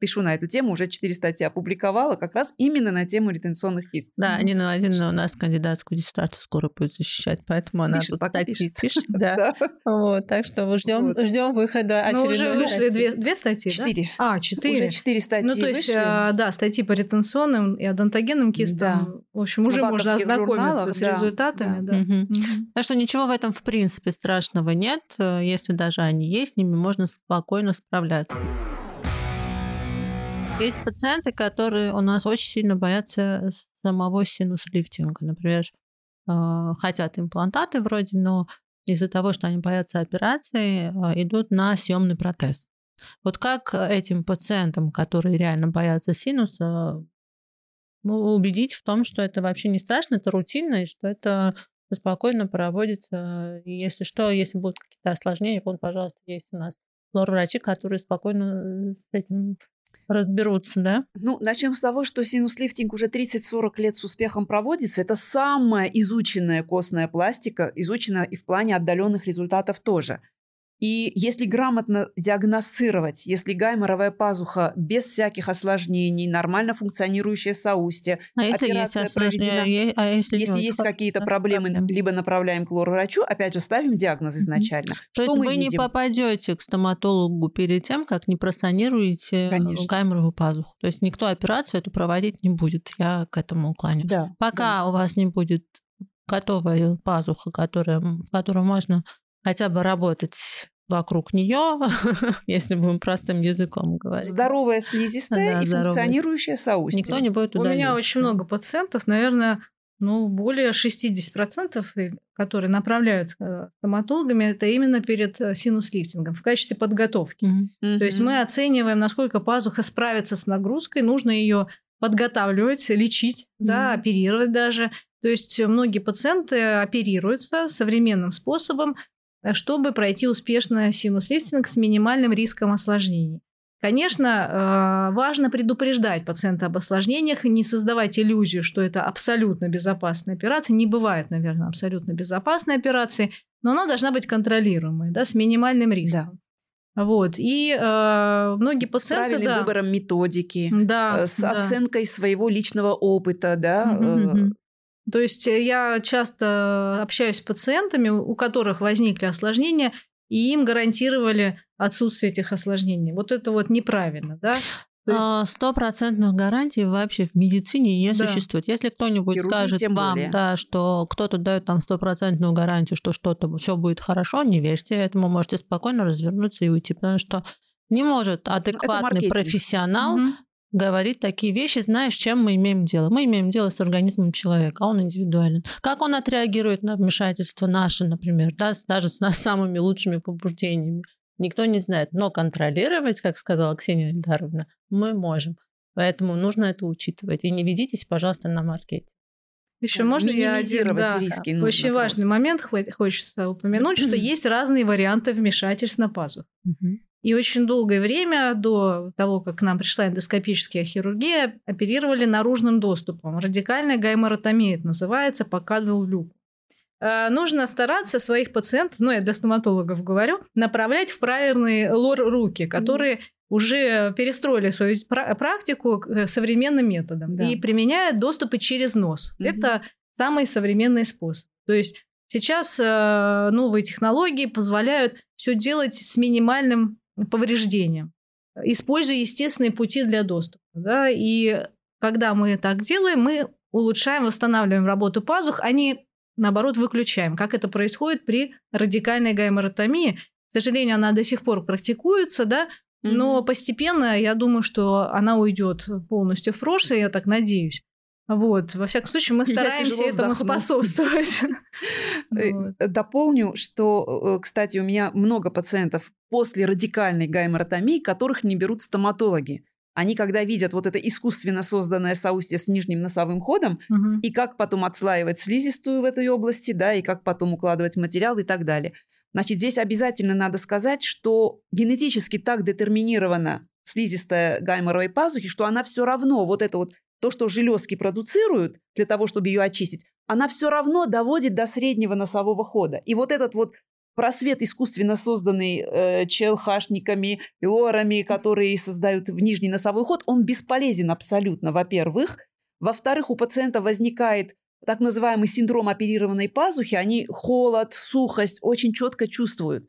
пишу на эту тему, уже четыре статьи опубликовала, как раз именно на тему ретенционных кист. Да, Нина Владимировна у нас кандидатскую диссертацию скоро будет защищать, поэтому она пишет, тут статьи пишет. Да. Вот, так что ждем, вот. ждем выхода очередной Ну, уже вышли две, две статьи, Четыре. Да? А, четыре. Уже четыре статьи Ну, то есть, вышли. А, да, статьи по ретенционным и одонтогенным кистам. Да. В общем, уже можно ознакомиться с результатами. Да. Да. Угу. Так что ничего в этом, в принципе, страшного нет. Если даже они есть, с ними можно спокойно справляться. Есть пациенты, которые у нас очень сильно боятся самого синус-лифтинга. Например, а, хотят имплантаты вроде, но из-за того, что они боятся операции, а, идут на съемный протез. Вот как этим пациентам, которые реально боятся синуса, ну, убедить в том, что это вообще не страшно, это рутинно, и что это спокойно проводится. И если что, если будут какие-то осложнения, вот, пожалуйста, есть у нас лор-врачи, которые спокойно с этим разберутся, да? Ну, начнем с того, что синус-лифтинг уже 30-40 лет с успехом проводится. Это самая изученная костная пластика, изучена и в плане отдаленных результатов тоже. И если грамотно диагностировать, если гайморовая пазуха без всяких осложнений, нормально функционирующее соустье, а если операция есть проведена, а если, если есть какие-то проблемы, проблем. либо направляем к лор-врачу, опять же ставим диагноз изначально. Mm-hmm. То есть вы видим? не попадете к стоматологу перед тем, как не просанируете Конечно. гайморовую пазуху. То есть никто операцию эту проводить не будет. Я к этому уклоню. Да, Пока да. у вас не будет готовая пазуха, которая, в которой можно хотя бы работать вокруг нее, если будем простым языком говорить. Здоровая слизистая да, и здоровая. функционирующая соустье. Никто не будет У меня очень много пациентов, наверное, ну, более 60%, которые направляются стоматологами, это именно перед э, синус-лифтингом в качестве подготовки. Mm-hmm. То есть мы оцениваем, насколько пазуха справится с нагрузкой, нужно ее подготавливать, лечить, mm-hmm. да, оперировать даже. То есть многие пациенты оперируются современным способом, Э, чтобы пройти успешно синус-лифтинг с минимальным риском осложнений. Конечно, э, важно предупреждать пациента об осложнениях, не создавать иллюзию, что это абсолютно безопасная операция. Не бывает, наверное, абсолютно безопасной операции, но она должна быть контролируемой, да, с минимальным риском. Да. Вот. И э, многие пациенты... С правильным да, выбором методики, да, э, с да. оценкой своего личного опыта, да, угу, то есть э, я часто общаюсь с пациентами, у которых возникли осложнения, и им гарантировали отсутствие этих осложнений. Вот это вот неправильно, да? А, стопроцентных гарантий вообще в медицине не да. существует. Если кто-нибудь Хирурги скажет вам, более. да, что кто-то дает там стопроцентную гарантию, что что-то все будет хорошо, не верьте этому, можете спокойно развернуться и уйти, потому что не может адекватный профессионал угу говорит такие вещи, знаешь, чем мы имеем дело. Мы имеем дело с организмом человека, а он индивидуален. Как он отреагирует на вмешательство наше, например, да, даже с нас самыми лучшими побуждениями, никто не знает. Но контролировать, как сказала Ксения Ильдаровна, мы можем. Поэтому нужно это учитывать. И не ведитесь, пожалуйста, на маркете. Еще можно я один, да, риски очень важный момент хочется упомянуть, что есть разные варианты вмешательств на пазух. И очень долгое время до того, как к нам пришла эндоскопическая хирургия, оперировали наружным доступом. Радикальная гайморотомия это называется, показывал люк. Э, нужно стараться своих пациентов, ну я для стоматологов говорю, направлять в правильные лор-руки, которые mm уже перестроили свою практику к современным методам да. и применяют доступы через нос. mm Это самый современный способ. То есть сейчас э, новые технологии позволяют все делать с минимальным повреждением, используя естественные пути для доступа. Да? И когда мы так делаем, мы улучшаем, восстанавливаем работу пазух, а не наоборот выключаем, как это происходит при радикальной гайморотомии. К сожалению, она до сих пор практикуется, да, но mm-hmm. постепенно я думаю, что она уйдет полностью в прошлое, я так надеюсь. Вот, во всяком случае, мы стараемся этому способствовать. Э, дополню, что, э, кстати, у меня много пациентов после радикальной гайморотомии, которых не берут стоматологи. Они, когда видят вот это искусственно созданное соустье с нижним носовым ходом, угу. и как потом отслаивать слизистую в этой области, да, и как потом укладывать материал и так далее. Значит, здесь обязательно надо сказать, что генетически так детерминирована слизистая гайморовой пазухи, что она все равно вот это вот то, что железки продуцируют для того, чтобы ее очистить, она все равно доводит до среднего носового хода. И вот этот вот просвет, искусственно созданный э, ЧЛХшниками, лорами, которые создают в нижний носовой ход, он бесполезен абсолютно, во-первых. Во-вторых, у пациента возникает так называемый синдром оперированной пазухи, они холод, сухость очень четко чувствуют.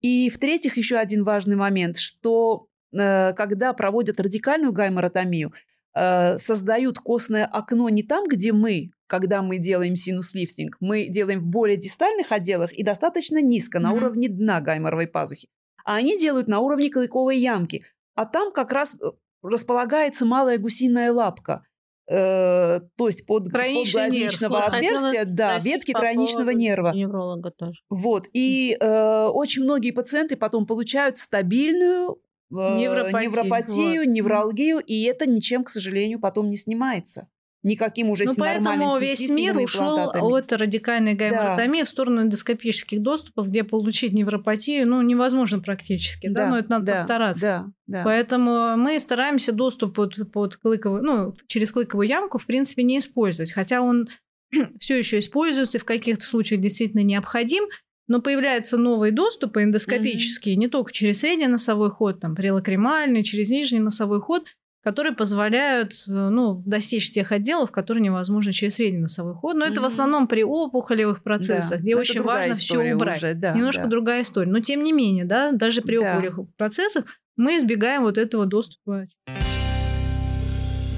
И в-третьих, еще один важный момент, что э, когда проводят радикальную гайморотомию, Э, создают костное окно не там, где мы, когда мы делаем синус-лифтинг, мы делаем в более дистальных отделах и достаточно низко, на mm-hmm. уровне дна гайморовой пазухи. А они делают на уровне клыковой ямки. А там как раз э, располагается малая гусиная лапка. Э, то есть под, под глазничного отверстия, да, ветки тройничного нерва. Невролога тоже. Вот. И э, очень многие пациенты потом получают стабильную невропатию, невропатию вот. невралгию, и это ничем, к сожалению, потом не снимается. Никаким уже ну, поэтому весь мир ушел от радикальной гайморотомии да. в сторону эндоскопических доступов, где получить невропатию ну, невозможно практически, да, да но это надо да, постараться. Да, да. Поэтому мы стараемся доступ под, под клыковую, ну, через клыковую ямку, в принципе, не использовать, хотя он все еще используется, в каких-то случаях действительно необходим, но появляются новые доступы эндоскопические, mm-hmm. не только через средний носовой ход, там, прелакримальный, через нижний носовой ход, которые позволяют ну, достичь тех отделов, которые невозможно через средний носовой ход. Но mm-hmm. это в основном при опухолевых процессах, да. где Но очень важно все убрать. Уже, да, Немножко да. другая история. Но тем не менее, да, даже при да. опухолевых процессах мы избегаем вот этого доступа.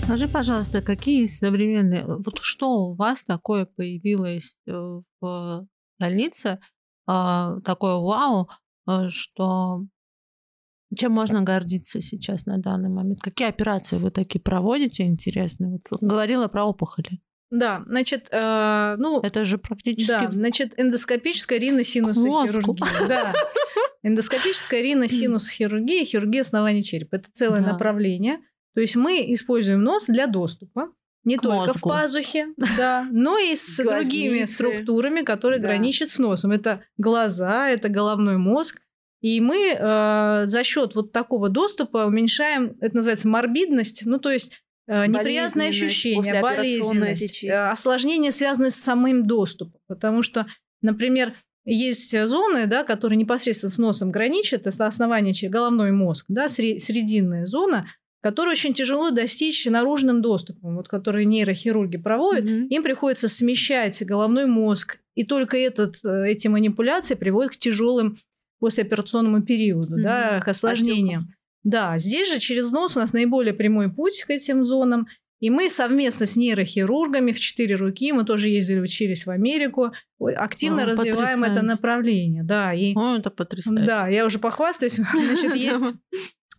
Скажи, пожалуйста, какие современные... Вот что у вас такое появилось э, в больнице, а, такое вау, э, что чем можно гордиться сейчас на данный момент? Какие операции вы такие проводите интересные? Вот говорила про опухоли. Да, значит, э, ну... Это же практически... Да, значит, эндоскопическая риносинусохирургия. Да. Эндоскопическая риносинусохирургия, хирургия основания черепа. Это целое да. направление. То есть мы используем нос для доступа не только мозгу. в пазухе, да, но и с другими структурами, которые да. граничат с носом. Это глаза, это головной мозг. И мы э, за счет вот такого доступа уменьшаем, это называется морбидность, ну то есть э, неприятные ощущения, болезненность, э, осложнения, связанные с самым доступом. Потому что, например, есть зоны, да, которые непосредственно с носом граничат, это основание головной мозг, да, срединная зона, которые очень тяжело достичь наружным доступом, вот, которые нейрохирурги проводят, mm-hmm. им приходится смещать головной мозг, и только этот, э, эти манипуляции приводят к тяжелым послеоперационному периоду, mm-hmm. да, к осложнениям. Отек. Да, здесь же через нос у нас наиболее прямой путь к этим зонам, и мы совместно с нейрохирургами в четыре руки, мы тоже ездили, учились в Америку, активно О, развиваем потрясающе. это направление. Да, и, О, это потрясающе. Да, я уже похвастаюсь. Значит, есть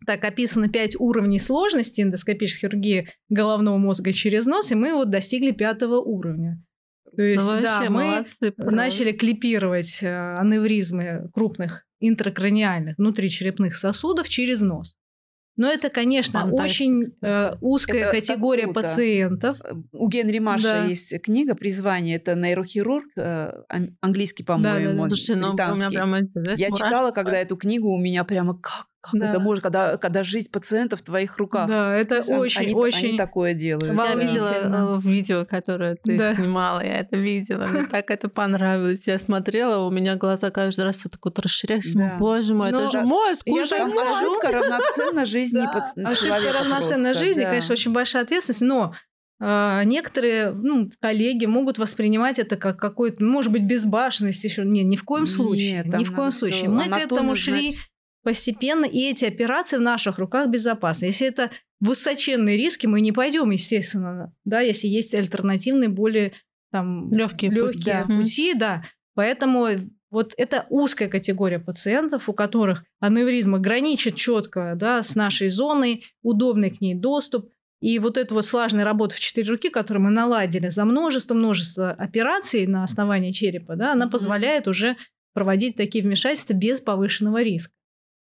так описано пять уровней сложности эндоскопической хирургии головного мозга через нос, и мы вот достигли пятого уровня. То есть, ну, да, мы молодцы, начали клипировать э, аневризмы крупных интракраниальных внутричерепных сосудов через нос. Но это, конечно, Фантастика. очень э, узкая это категория пациентов. Э, у Генри Марша да. есть книга «Призвание». Это нейрохирург, э, английский, по-моему, да, да, да. Слушай, ну, у меня прямо, знаешь, Я читала, когда эту книгу, у меня прямо как как да. это может, когда, когда жизнь пациента в твоих руках? Да, это есть, очень, они, очень... Они такое делают. Я видела э, видео, которое ты да. снимала, я это видела, мне так это понравилось. Я смотрела, у меня глаза каждый раз вот так вот расширяются. Да. Боже мой, это же мозг, уже мозг. Ошибка равноценна жизни Ошибка равноценна жизни, конечно, очень большая ответственность, но а, некоторые ну, коллеги могут воспринимать это как какой-то, может быть, безбашенность еще. Нет, ни в коем случае. Нет, ни в коем случае. Мы к этому шли знать постепенно, и эти операции в наших руках безопасны. Если это высоченные риски, мы не пойдем, естественно, да, если есть альтернативные, более там легкие, легкие пути, да. пути, да. Поэтому вот это узкая категория пациентов, у которых аневризма граничит четко да, с нашей зоной, удобный к ней доступ. И вот эта вот сложная работа в четыре руки, которую мы наладили за множество-множество операций на основании черепа, да, она позволяет уже проводить такие вмешательства без повышенного риска.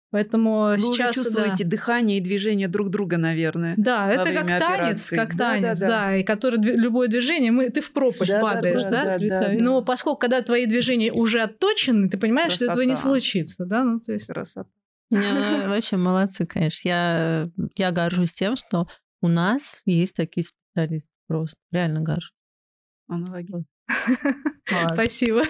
Поэтому Вы сейчас уже чувствуете да. дыхание и движение друг друга, наверное. Да, это как танец, как да, танец, да, да. да, и который любое движение, мы, ты в пропасть да, падаешь, да, да, да, да, Но поскольку когда твои движения уже отточены, ты понимаешь, Красота. что этого не случится, да, ну то есть. Красота. Не, ну, вообще молодцы, конечно. Я, я горжусь тем, что у нас есть такие специалисты. Просто реально горжусь. Аналогично. Спасибо.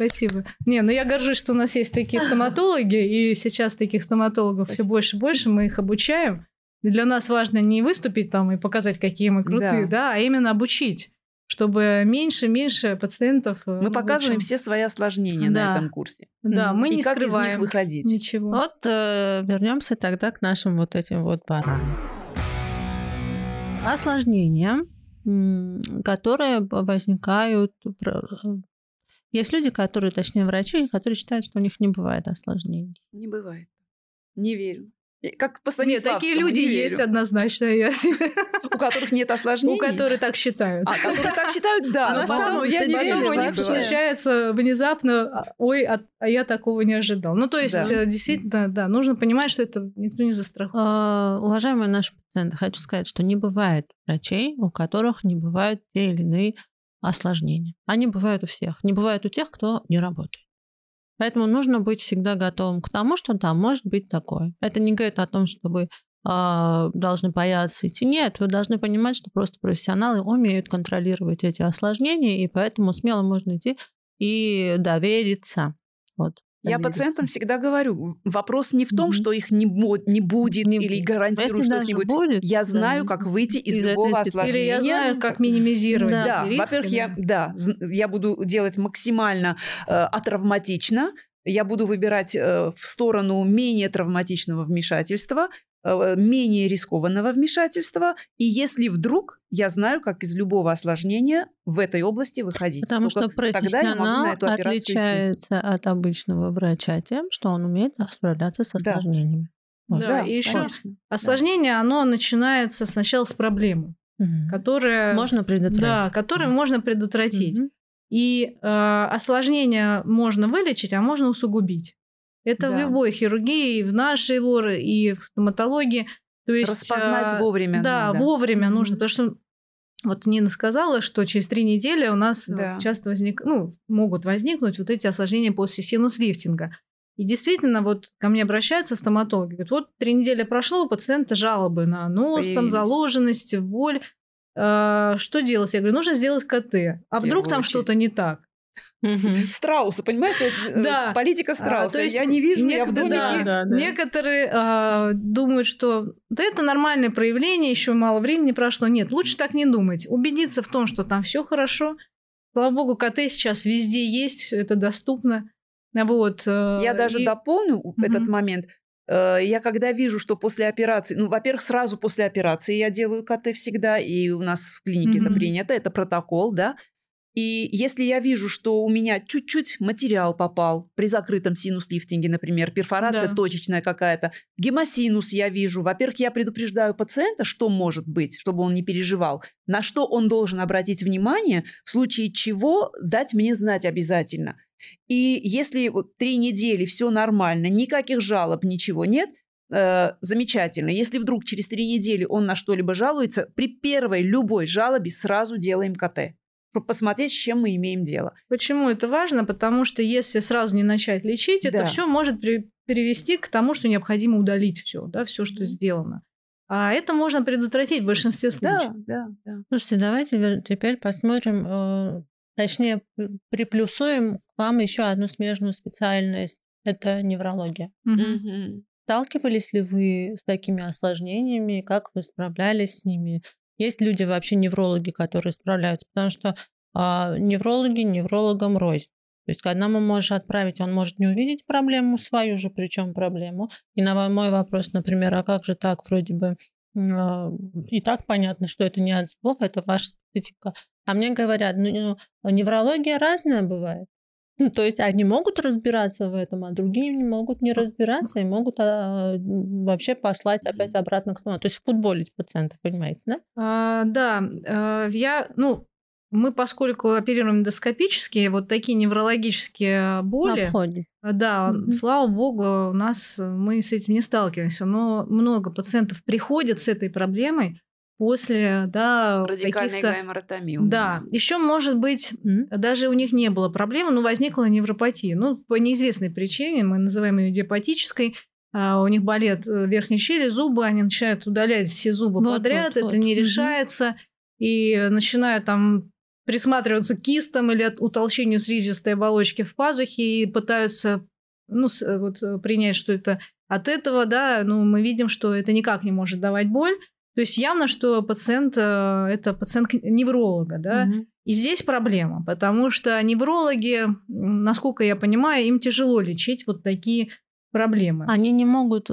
Спасибо. Не, ну я горжусь, что у нас есть такие стоматологи, и сейчас таких стоматологов Спасибо. все больше и больше, мы их обучаем. И для нас важно не выступить там и показать, какие мы крутые, да, да а именно обучить чтобы меньше меньше пациентов. Э, мы показываем все свои осложнения да. на этом курсе. Да, мы и не как скрываем из них выходить. Ничего. Вот э, вернемся тогда к нашим вот этим вот парам. Осложнения, которые возникают есть люди, которые, точнее, врачи, которые считают, что у них не бывает осложнений. Не бывает. Не верю. Как по Нет, такие люди есть однозначно. Я... У которых нет осложнений? У которых так считают. А, которые так считают, да. Но потом я не верю, у них случается внезапно, а, ой, а, а я такого не ожидал. Ну, то есть, э, действительно, да, нужно понимать, что это никто не застрахован. А, уважаемые наши пациенты, хочу сказать, что не бывает врачей, у которых не бывают те или иные осложнения. Они бывают у всех. Не бывают у тех, кто не работает. Поэтому нужно быть всегда готовым к тому, что там может быть такое. Это не говорит о том, что вы э, должны бояться идти. Нет, вы должны понимать, что просто профессионалы умеют контролировать эти осложнения, и поэтому смело можно идти и довериться. Вот. Я пациентам всегда говорю, вопрос не в том, mm-hmm. что их не, не будет не или гарантирую, Если что их не будет. будет. Я знаю, да. как выйти из, из любого осложнения. Или я знаю, как минимизировать. Да, да. во-первых, я, да, я буду делать максимально э, атравматично, я буду выбирать э, в сторону менее травматичного вмешательства, менее рискованного вмешательства. И если вдруг я знаю, как из любого осложнения в этой области выходить. Потому Только что профессионал отличается идти. от обычного врача тем, что он умеет справляться с осложнениями. Да, вот. да и еще осложнение, да. оно начинается сначала с проблемы, угу. которая можно предотвратить. Да, которую угу. можно предотвратить. Угу. И э, осложнение можно вылечить, а можно усугубить. Это да. в любой хирургии, и в нашей лоре, и в стоматологии. То есть, Распознать а, вовремя. Да, надо. вовремя mm-hmm. нужно, потому что вот Нина сказала, что через три недели у нас да. часто возник, ну, могут возникнуть вот эти осложнения после синус-лифтинга. И действительно, вот ко мне обращаются стоматологи, говорят, вот три недели прошло, у пациента жалобы на нос, Появились. там заложенность, боль. Э, что делать? Я говорю, нужно сделать КТ. А вдруг там что-то не так? Страуса, понимаешь? Э, да. Политика Страуса. А, есть я не вижу, я в домике. Да, да, да. Некоторые а, думают, что да это нормальное проявление, еще мало времени прошло. Нет, лучше так не думать. Убедиться в том, что там все хорошо. Слава богу, КТ сейчас везде есть, это доступно. Вот. Э, я даже и... дополню угу. этот момент. Э, я когда вижу, что после операции, ну, во-первых, сразу после операции я делаю КТ всегда, и у нас в клинике mm это принято, это протокол, да. И если я вижу, что у меня чуть-чуть материал попал при закрытом синус-лифтинге, например, перфорация да. точечная какая-то, гемосинус я вижу, во-первых, я предупреждаю пациента, что может быть, чтобы он не переживал, на что он должен обратить внимание, в случае чего дать мне знать обязательно. И если вот три недели все нормально, никаких жалоб, ничего нет, э, замечательно. Если вдруг через три недели он на что-либо жалуется, при первой любой жалобе сразу делаем КТ посмотреть, с чем мы имеем дело. Почему это важно? Потому что если сразу не начать лечить, это да. все может при привести к тому, что необходимо удалить все, да, все, что сделано. А это можно предотвратить в большинстве случаев. Да, да, да. Слушайте, давайте теперь посмотрим, э, точнее, приплюсуем к вам еще одну смежную специальность. Это неврология. Угу. Сталкивались ли вы с такими осложнениями? Как вы справлялись с ними? Есть люди вообще неврологи, которые справляются, потому что а, неврологи неврологам рознь. То есть, когда мы можем отправить, он может не увидеть проблему, свою же причем проблему. И на мой вопрос, например, а как же так, вроде бы а, и так понятно, что это не от зубов, это ваша специфика. А мне говорят, ну неврология разная бывает. Ну, то есть одни могут разбираться в этом, а другие не могут не разбираться и могут а, вообще послать опять обратно к стоматологу. То есть футболить пациента, понимаете, да? А, да, а, я, ну, мы, поскольку оперируем эндоскопически, вот такие неврологические боли, Обходе. да, mm-hmm. слава богу, у нас мы с этим не сталкиваемся, но много пациентов приходят с этой проблемой, после, да, каких-то... гайморотомии. Да, еще может быть, mm-hmm. даже у них не было проблемы, но возникла невропатия. Ну, по неизвестной причине, мы называем ее диапатической, а у них болят э, верхние щели, зубы, они начинают удалять все зубы вот, подряд, вот, это вот. не решается, и начинают там присматриваться к кистам или от утолщению слизистой оболочки в пазухе и пытаются ну, э, вот, э, принять, что это от этого, да, ну, мы видим, что это никак не может давать боль, то есть явно, что пациент э, это пациент невролога, да. Угу. И здесь проблема, потому что неврологи, насколько я понимаю, им тяжело лечить вот такие проблемы. Они не могут э,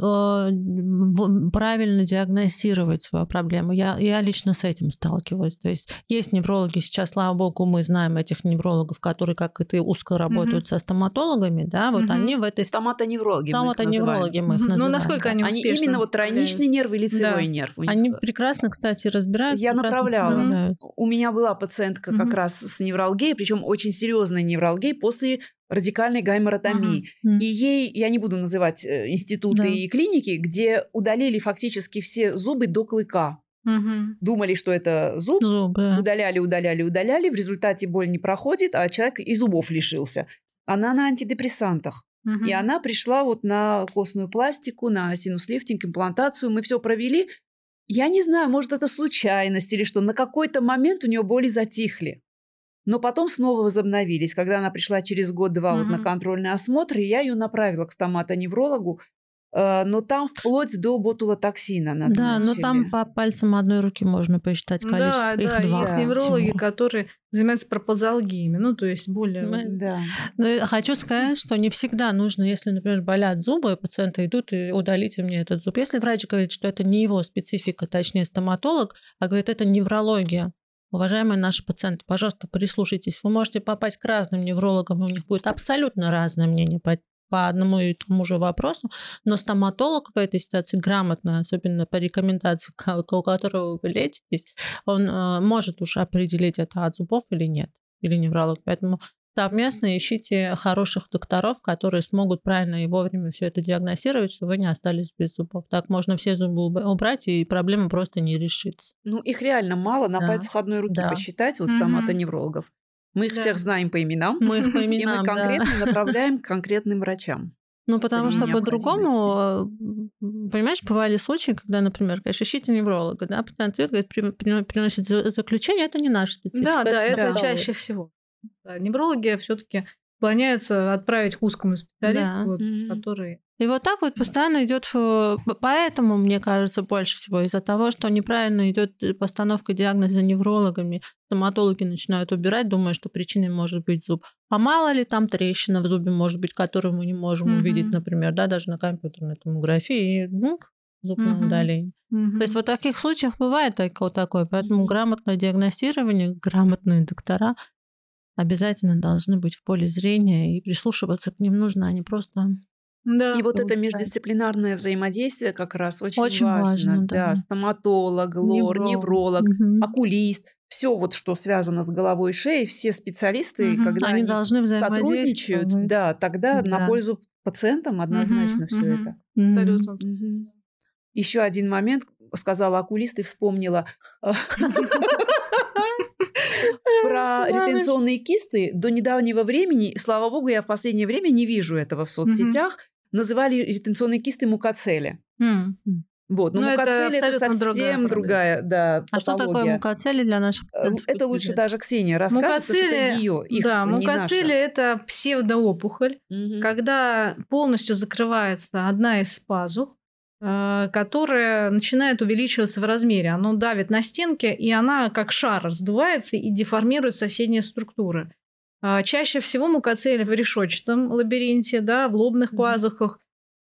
правильно диагностировать свою проблему. Я, я лично с этим сталкиваюсь. То есть есть неврологи сейчас, слава богу, мы знаем этих неврологов, которые, как и ты, узко работают mm-hmm. со стоматологами, да, вот mm-hmm. они в этой... Стоматоневрологи Стоматоневрологи мы их называем. Ну, насколько они успешно Они именно вот тройничный нерв и лицевой да. нерв. Они прекрасно, кстати, разбираются. Я направляла. У меня была пациентка mm-hmm. как раз с невралгией, причем очень серьезной невралгией после радикальной гайморотомии. Uh-huh. И ей, я не буду называть э, институты да. и клиники, где удалили фактически все зубы до клыка. Угу. Думали, что это зуб, зубы. удаляли, удаляли, удаляли. В результате боль не проходит, а человек и зубов лишился. Она на антидепрессантах. Угу. И она пришла вот на костную пластику, на синус-лифтинг, имплантацию. Мы все провели. Я не знаю, может, это случайность или что. На какой-то момент у нее боли затихли но потом снова возобновились. Когда она пришла через год-два mm-hmm. вот на контрольный осмотр, и я ее направила к стоматоневрологу, э, но там вплоть до ботулотоксина назначили. Да, но там по пальцам одной руки можно посчитать количество. Да, Их да, два есть неврологи, всего. которые занимаются пропозалгиями, ну, то есть более... Да. Но хочу сказать, что не всегда нужно, если, например, болят зубы, пациенты идут и удалите мне этот зуб. Если врач говорит, что это не его специфика, точнее стоматолог, а говорит, это неврология, Уважаемые наши пациенты, пожалуйста, прислушайтесь. Вы можете попасть к разным неврологам, у них будет абсолютно разное мнение по, по одному и тому же вопросу, но стоматолог в этой ситуации грамотно, особенно по рекомендации, у которого вы лечитесь, он э, может уж определить, это от зубов или нет, или невролог. Поэтому совместно ищите хороших докторов, которые смогут правильно и вовремя все это диагностировать, чтобы вы не остались без зубов. Так можно все зубы убрать, и проблема просто не решится. Ну, их реально мало, на да. пальцах одной руки да. посчитать, вот стоматоневрологов. Мы их да. всех знаем по именам. Мы их по именам, И мы конкретно да. направляем к конкретным врачам. Ну, потому что по-другому, понимаешь, бывали случаи, когда, например, конечно, ищите невролога, да, пациент говорит, приносит заключение, это не наш специфика. Да, да, это чаще всего. Неврологи все-таки склоняются отправить к узкому специалисту, да. вот, mm-hmm. который и вот так вот постоянно идет, поэтому, мне кажется, больше всего из-за того, что неправильно идет постановка диагноза неврологами, стоматологи начинают убирать, думая, что причиной может быть зуб. А мало ли там трещина в зубе может быть, которую мы не можем mm-hmm. увидеть, например, да, даже на компьютерной томографии, и, ну, зуб mm-hmm. удаление. Mm-hmm. То есть вот в таких случаях бывает такое, такое поэтому грамотное диагностирование, грамотные доктора обязательно должны быть в поле зрения, и прислушиваться к ним нужно, а не просто да. И вот это междисциплинарное взаимодействие как раз очень, очень важно. важно да. да. Стоматолог, лор, невролог, невролог угу. окулист. Все вот, что связано с головой и шеей, все специалисты, угу. когда они, они должны сотрудничают, да, тогда да. на пользу пациентам однозначно угу. все угу. это. Абсолютно. Угу. Еще один момент, сказала окулист и вспомнила. Про ретенционные кисты до недавнего времени, слава богу, я в последнее время не вижу этого в соцсетях, называли ретенционные кисты мукацели. Вот, но, но мукацели это, это совсем другая, да, А что такое мукацели для наших? Э, это лучше даже Ксения расскажет, мукацели, что это ее, их, Да, мукацели это псевдоопухоль, угу. когда полностью закрывается одна из пазух, э, которая начинает увеличиваться в размере. Оно давит на стенки, и она как шар раздувается и деформирует соседние структуры. А, чаще всего мукоцели в решетчатом лабиринте, да, в лобных пазухах,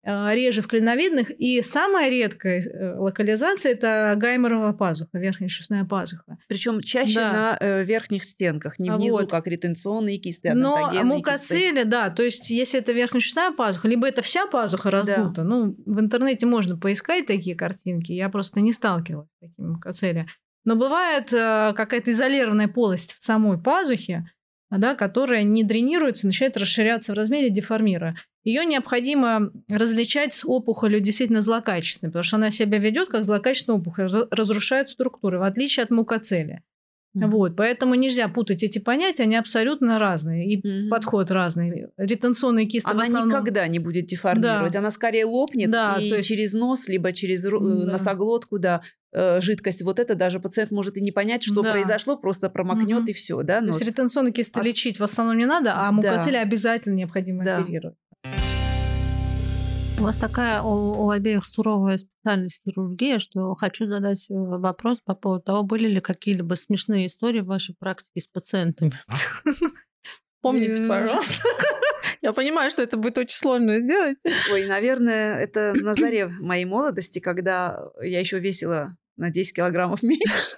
реже в клиновидных. И самая редкая э, локализация – это гайморова пазуха, верхняя шестная пазуха. Причем чаще да. на э, верхних стенках, не внизу, вот. как ретенционные кисты, Но мукоцели, кисты. да, то есть если это верхняя шестная пазуха, либо это вся пазуха раздута. Да. Ну, в интернете можно поискать такие картинки, я просто не сталкивалась с такими мукоцели. Но бывает э, какая-то изолированная полость в самой пазухе, да, которая не дренируется, начинает расширяться в размере, деформируя. Ее необходимо различать с опухолью действительно злокачественной, потому что она себя ведет как злокачественная опухоль, разрушает структуры, в отличие от мукоцели. Mm-hmm. Вот, поэтому нельзя путать эти понятия, они абсолютно разные, и mm-hmm. подход разный. Ретенционные кисты Она основном... никогда не будет деформировать, да. она скорее лопнет да, и то есть... через нос, либо через да. носоглотку, да, Э, жидкость, вот это даже пациент может и не понять, что да. произошло, просто промокнет угу. и все, да. Но... То есть ретенционные кисты От... лечить в основном не надо, а мукоцели да. обязательно необходимо да. оперировать. У вас такая у, у обеих суровая специальность хирургия, что хочу задать э, вопрос по поводу того, были ли какие-либо смешные истории в вашей практике с пациентами. Помните, пожалуйста. Я понимаю, что это будет очень сложно сделать. Ой, наверное, это на заре моей молодости, когда я еще весила на 10 килограммов меньше.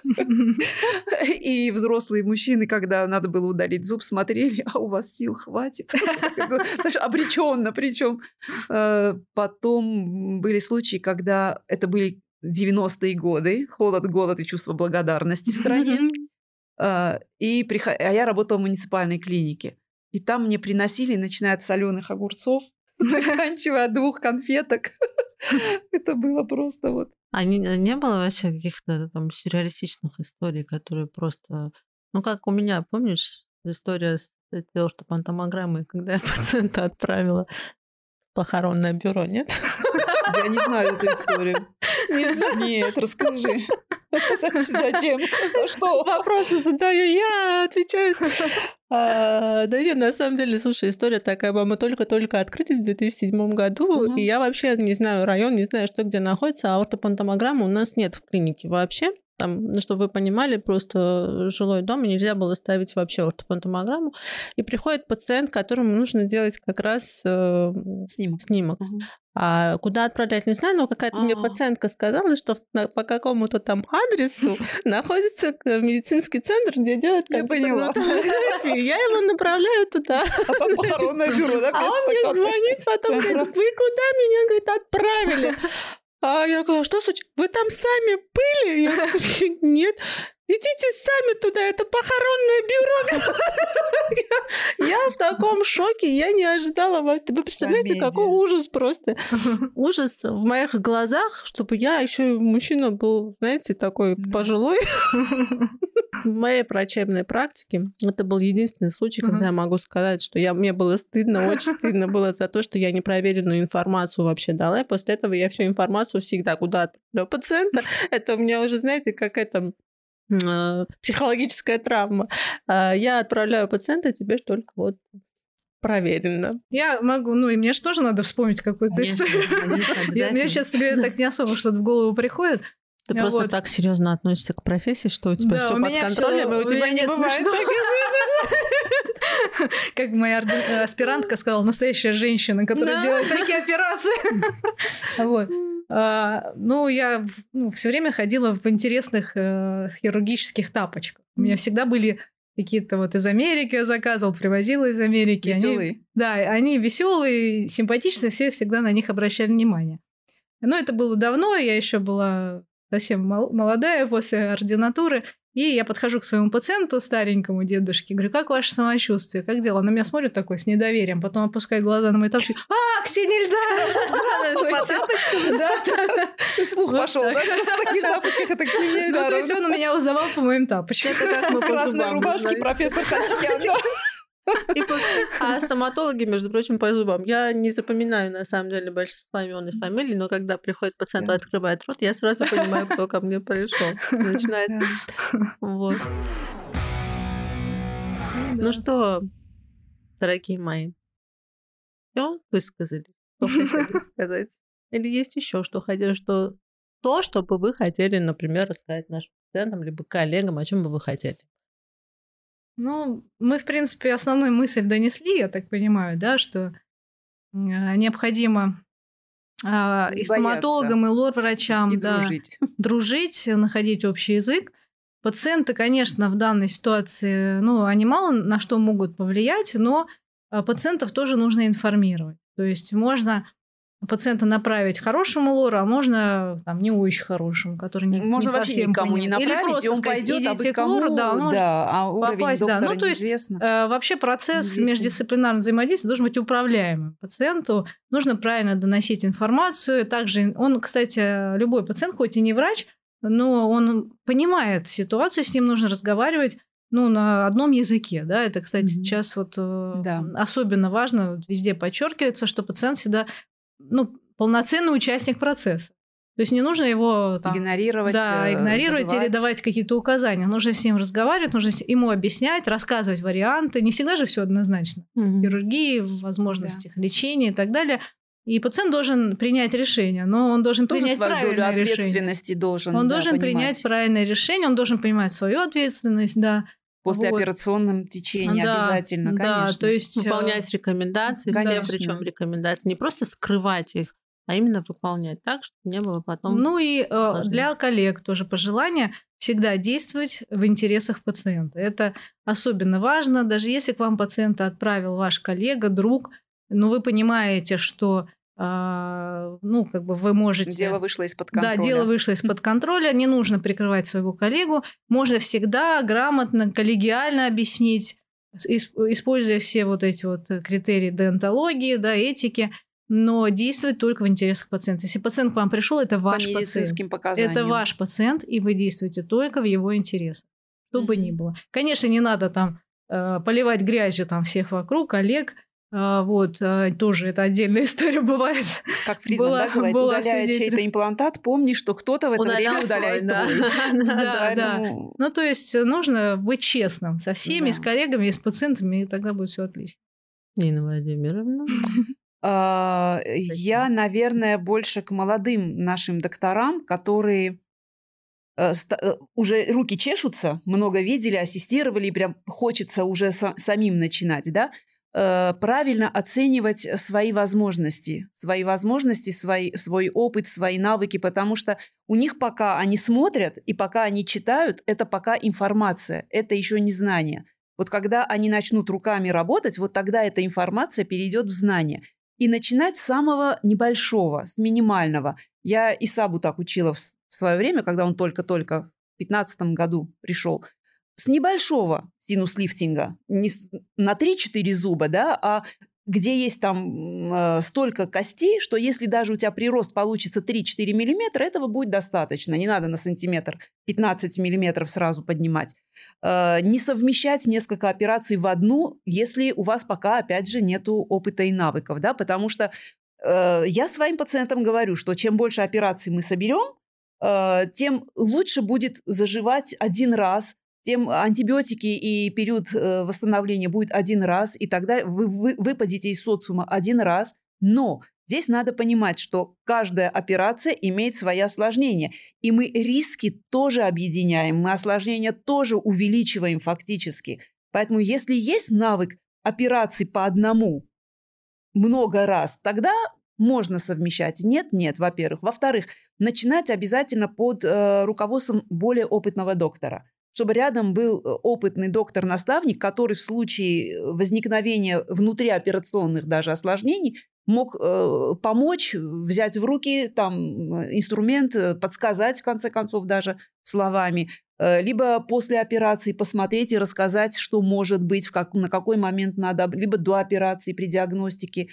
И взрослые мужчины, когда надо было удалить зуб, смотрели, а у вас сил хватит. Обреченно причем. Э, потом были случаи, когда это были 90-е годы, холод, голод и чувство благодарности в стране. Э, и приход... А я работала в муниципальной клинике. И там мне приносили, начиная от соленых огурцов, заканчивая двух конфеток. Это было просто вот а не, не было вообще каких-то там сюрреалистичных историй, которые просто... Ну, как у меня, помнишь, история с ортопантомограммой, когда я пациента отправила в похоронное бюро, нет? Я не знаю эту историю. Нет, расскажи. Зачем? За что? Вопросы задаю я, отвечаю. А, да нет, на самом деле, слушай, история такая, мы только-только открылись в 2007 году, угу. и я вообще не знаю район, не знаю, что где находится, а ортопантомограммы у нас нет в клинике вообще. Там, ну, чтобы вы понимали, просто жилой дом, и нельзя было ставить вообще ортопантомограмму. И приходит пациент, которому нужно делать как раз э, снимок. снимок. Угу. А куда отправлять, не знаю, но какая-то мне пациентка сказала, что по какому-то там адресу находится медицинский центр, где делают компьютерную Я его направляю туда. А там похоронное бюро, да? А он мне звонит потом, говорит, вы куда меня, говорит, отправили? А я говорю, что случилось? Вы там сами были? Я говорю, нет. Идите сами туда, это похоронное бюро. Я в таком шоке, я не ожидала. Вы представляете, какой ужас просто. Ужас в моих глазах, чтобы я еще мужчина был, знаете, такой пожилой. В моей врачебной практике это был единственный случай, когда я могу сказать, что я, мне было стыдно, очень стыдно было за то, что я непроверенную информацию вообще дала. И после этого я всю информацию всегда куда отправляю пациента. Это у меня уже, знаете, как это психологическая травма. А я отправляю пациента тебе только вот проверено. Я могу, ну и мне же тоже надо вспомнить какую-то историю. Мне сейчас так не особо что-то в голову приходит. Ты просто так серьезно относишься к профессии, что у тебя все под контролем, и у тебя не бывает Как моя аспирантка сказала, настоящая женщина, которая делает такие операции. Вот. А, ну, я ну, все время ходила в интересных э, хирургических тапочках. У меня всегда были какие-то вот из Америки я заказывал, привозила из Америки. Веселые. Они, да, они веселые, симпатичные, все всегда на них обращали внимание. Но это было давно, я еще была совсем молодая после ординатуры. И я подхожу к своему пациенту, старенькому дедушке, говорю, как ваше самочувствие, как дела? Он на меня смотрит такой с недоверием, потом опускает глаза на мои тапочки. А, Ксения Ильдаровна! Да, да. Слух пошел, да, что в таких тапочках это Ксения Ильдаровна. Ну, то есть он меня узнавал по моим тапочкам. Красной рубашке профессор Хачикян. А стоматологи, между прочим, по зубам. Я не запоминаю, на самом деле, большинство имен и фамилий, но когда приходит пациент и открывает рот, я сразу понимаю, кто ко мне пришел. Начинается. Вот. Ну что, дорогие мои, все высказали, что хотели сказать? Или есть еще что хотели, что то, что бы вы хотели, например, рассказать нашим пациентам, либо коллегам, о чем бы вы хотели? Ну, мы, в принципе, основную мысль донесли, я так понимаю, да, что необходимо а, и стоматологам, и лор-врачам и да, дружить. дружить, находить общий язык. Пациенты, конечно, в данной ситуации, ну, они мало на что могут повлиять, но а, пациентов тоже нужно информировать. То есть можно пациента направить хорошему лору, а можно там не очень хорошему, который не Можно не вообще совсем никому не направить, Или просто он сказать, пойдет, а идите вы к лору, да, он да, а уровень попасть, да. Ну, то есть э, вообще процесс Неизвестен. междисциплинарного взаимодействия должен быть управляемым. Пациенту нужно правильно доносить информацию. Также он, кстати, любой пациент, хоть и не врач, но он понимает ситуацию, с ним нужно разговаривать ну, на одном языке, да, это, кстати, Мгм. сейчас вот э, Да. особенно важно, везде подчеркивается, что пациент всегда, ну, полноценный участник процесса. То есть не нужно его там, игнорировать, да, э, игнорировать или забывать. давать какие-то указания. Нужно с ним разговаривать, нужно ему объяснять, рассказывать варианты. Не всегда же все однозначно. Хирургии, возможностях лечения и так далее. И пациент должен принять решение, но он должен Тоже принять свою долю правильное решение. ответственности должен Он да, должен понимать. принять правильное решение, он должен понимать свою ответственность, да. После вот. течении Да, обязательно, да, конечно. то есть э, Выполнять рекомендации, Конечно. все причем рекомендации. Не просто скрывать их, а именно выполнять так, чтобы не было потом... Ну и э, сложнее. для коллег тоже пожелание всегда действовать в интересах пациента. Это особенно важно, даже если к вам пациента отправил ваш коллега, друг, но вы понимаете, что ну, как бы вы можете... Дело вышло из-под контроля. Да, дело вышло из-под контроля, не нужно прикрывать своего коллегу, можно всегда грамотно, коллегиально объяснить, ис- используя все вот эти вот критерии деонтологии, да, этики, но действовать только в интересах пациента. Если пациент к вам пришел, это По ваш пациент. медицинским показаниям. Это ваш пациент, и вы действуете только в его интересах, что бы ни было. Конечно, не надо там э, поливать грязью там всех вокруг, коллег. А, вот, э, тоже это отдельная история бывает. Как Фридман, была- да, говорит, была удаляя чей-то имплантат, помни, что кто-то в это Удалял время удаляет твой, да. твой. Да, да. Поэтому Ну, то есть э, нужно быть честным со всеми, Да. с коллегами, с пациентами, и тогда будет все отлично. Нина Владимировна. А, Я, наверное, больше к молодым нашим докторам, которые э, э, уже руки чешутся, много видели, ассистировали, и прям хочется уже са- самим начинать, да, правильно оценивать свои возможности, свои возможности, свои, свой опыт, свои навыки, потому что у них пока они смотрят и пока они читают, это пока информация, это еще не знание. Вот когда они начнут руками работать, вот тогда эта информация перейдет в знание. И начинать с самого небольшого, с минимального. Я Исабу так учила в свое время, когда он только-только в 2015 году пришел. С небольшого синус-лифтинга, не на 3-4 зуба, да, а где есть там э, столько костей, что если даже у тебя прирост получится 3-4 миллиметра, этого будет достаточно. Не надо на сантиметр 15 миллиметров сразу поднимать. Э, не совмещать несколько операций в одну, если у вас пока, опять же, нету опыта и навыков, да, потому что э, я своим пациентам говорю, что чем больше операций мы соберем, э, тем лучше будет заживать один раз, тем антибиотики и период э, восстановления будет один раз, и тогда вы, вы выпадете из социума один раз. Но здесь надо понимать, что каждая операция имеет свои осложнения, и мы риски тоже объединяем, мы осложнения тоже увеличиваем фактически. Поэтому если есть навык операций по одному много раз, тогда можно совмещать. Нет, нет, во-первых. Во-вторых, начинать обязательно под э, руководством более опытного доктора чтобы рядом был э, опытный доктор-наставник, который в случае э, возникновения внутриоперационных даже осложнений мог э, помочь, взять в руки там инструмент, подсказать в конце концов даже словами, э, либо после операции посмотреть и рассказать, что может быть, в как, на какой момент надо, либо до операции при диагностике. Э,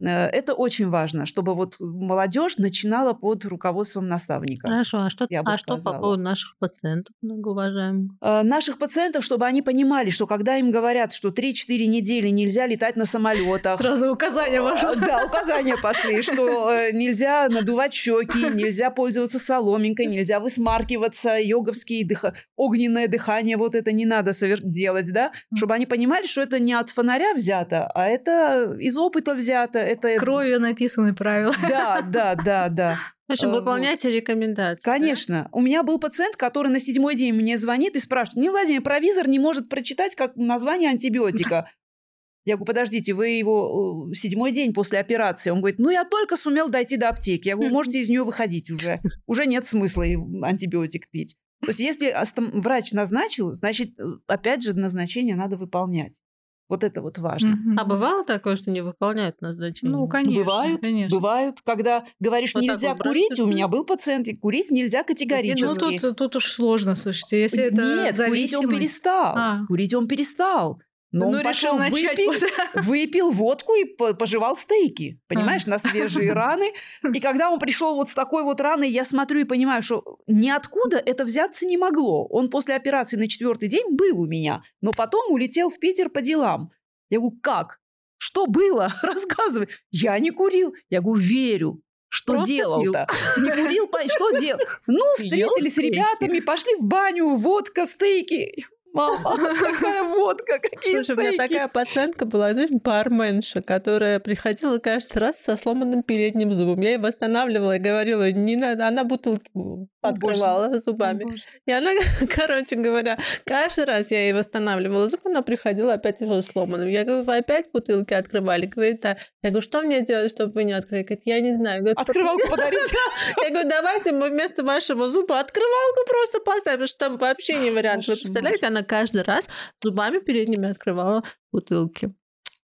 это очень важно, чтобы вот молодежь начинала под руководством наставника. Хорошо, а что, а что по поводу наших пациентов, многоуважаемых? Э, наших пациентов, чтобы они понимали, что когда им говорят, что 3-4 недели нельзя летать на самолетах. Сразу указания пошло. Да, указания пошли, что э, нельзя надувать щеки, нельзя пользоваться соломинкой, нельзя высмаркиваться, йоговские дыха... огненное дыхание, вот это не надо совер... делать, да, чтобы они понимали, что это не от фонаря взято, а это из опыта взято, это... Кровью написаны правила. Да, да, да, да. В общем, э, выполняйте рекомендации. Конечно. Да? У меня был пациент, который на седьмой день мне звонит и спрашивает, не Владимир, провизор не может прочитать как название антибиотика. Я говорю, подождите, вы его э, седьмой день после операции. Он говорит, ну я только сумел дойти до аптеки. Я говорю, можете из нее выходить уже. Уже нет смысла антибиотик пить. То есть если врач назначил, значит, э, опять же, назначение надо выполнять. Вот это вот важно. Mm-hmm. А бывало такое, что не выполняют назначение? Ну, конечно. Бывают, конечно. бывают. Когда говоришь, вот нельзя курить, у меня был пациент, и курить нельзя категорически. Ну, тут, тут уж сложно, слушайте. Если это Нет, зависимый... курить он перестал. А. Курить он перестал. Но ну, он пошел, выпил, выпил водку и пожевал стейки, понимаешь, а. на свежие раны. И когда он пришел вот с такой вот раной, я смотрю и понимаю, что ниоткуда это взяться не могло. Он после операции на четвертый день был у меня, но потом улетел в Питер по делам. Я говорю, как? Что было? Рассказывай. Я не курил. Я говорю, верю. Что делал-то? Не курил, что делал? Ну, встретились с ребятами, пошли в баню, водка, стейки мама, какая водка, какие Слушай, стейки. у меня такая пациентка была, знаешь, барменша, которая приходила каждый раз со сломанным передним зубом. Я ей восстанавливала и говорила, не надо, она бутылки открывала Боже. зубами. Боже. И она, короче говоря, каждый раз я ей восстанавливала зуб, она приходила опять уже сломанным. Я говорю, вы опять бутылки открывали? Говорит, да. Я говорю, что мне делать, чтобы вы не открыли? Говорит, я не знаю. Говорит, Открывалку подарить. Я говорю, давайте мы вместо вашего зуба открывалку просто поставим, потому что там вообще не вариант. Вы представляете, она каждый раз зубами передними открывала бутылки.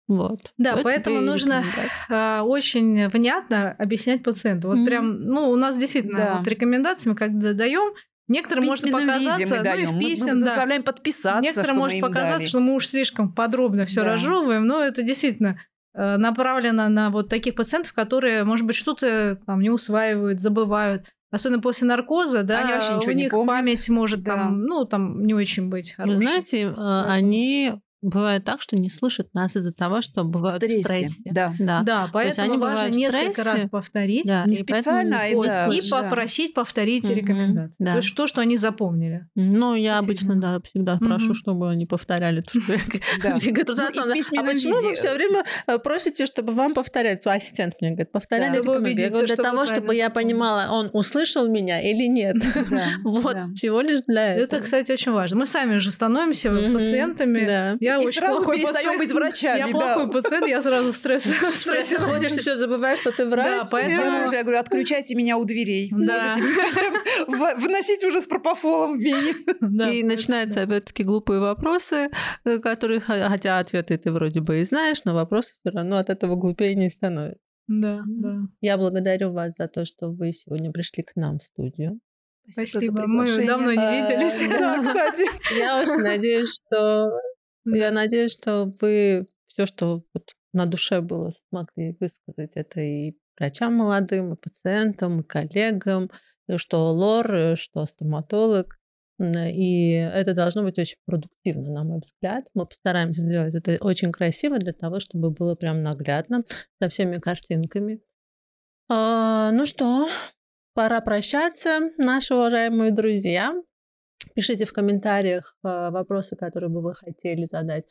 Вот. Да, вот поэтому нужно э, очень внятно объяснять пациенту. Вот mm-hmm. прям, ну, у нас действительно да. вот рекомендациями, когда даем, Некоторым может показаться, мы даем. ну и в писем, мы, мы заставляем да. подписаться. Некоторым может показаться, дали. что мы уж слишком подробно все да. разжевываем, но это действительно э, направлено на вот таких пациентов, которые, может быть, что-то там не усваивают, забывают. Особенно после наркоза, да, они вообще ничего у них помнят. память может да. там, ну, там не очень быть хорошей. Вы знаете, да. они Бывает так, что не слышат нас из-за того, что бывают в стрессе. Да, да. да поэтому они важно несколько раз повторить. Да, не специально, а и, да, и попросить повторить угу, рекомендации. Да. То есть то, что они запомнили. Ну, я Спасибо. обычно, да, всегда прошу, чтобы они повторяли. А почему вы все время э, просите, чтобы вам повторять? Ассистент мне говорит, повторяли Я говорю, для того, чтобы я понимала, он услышал меня или нет. Вот, всего лишь для этого. Это, кстати, очень важно. Мы сами же становимся пациентами я и сразу перестаем быть врачами. Я плохой пациент, я сразу в стрессе. В стрессе ходишь, еще забываешь, что ты врач. Да, поэтому... Я говорю, отключайте меня у дверей. Да. Выносите уже с пропофолом в вене. И начинаются опять-таки глупые вопросы, э, которые, хотя ответы ты вроде бы и знаешь, но вопросы все равно от этого глупее не становятся. Да, да. Я благодарю вас за то, что вы сегодня пришли к нам в студию. Спасибо. Спасибо. Мы давно не а, виделись. Да, кстати. Я очень надеюсь, что я надеюсь, что вы все, что вот на душе было, смогли высказать это и врачам молодым, и пациентам, и коллегам, и что лор, что стоматолог. И это должно быть очень продуктивно, на мой взгляд. Мы постараемся сделать это очень красиво для того, чтобы было прям наглядно, со всеми картинками. А, ну что, пора прощаться, наши уважаемые друзья. Пишите в комментариях э, вопросы, которые бы вы хотели задать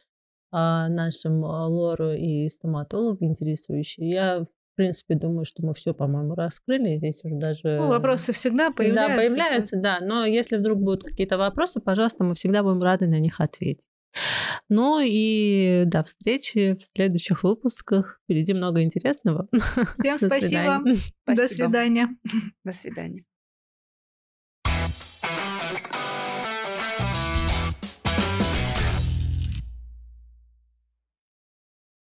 а, нашим э, лору и стоматологу интересующие. Я в принципе, думаю, что мы все, по-моему, раскрыли. Здесь уже даже... Ну, вопросы всегда появляются. Да, появляются, да. Но если вдруг будут какие-то вопросы, пожалуйста, мы всегда будем рады на них ответить. Ну и до встречи в следующих выпусках. Впереди много интересного. Всем спасибо. До свидания. До свидания.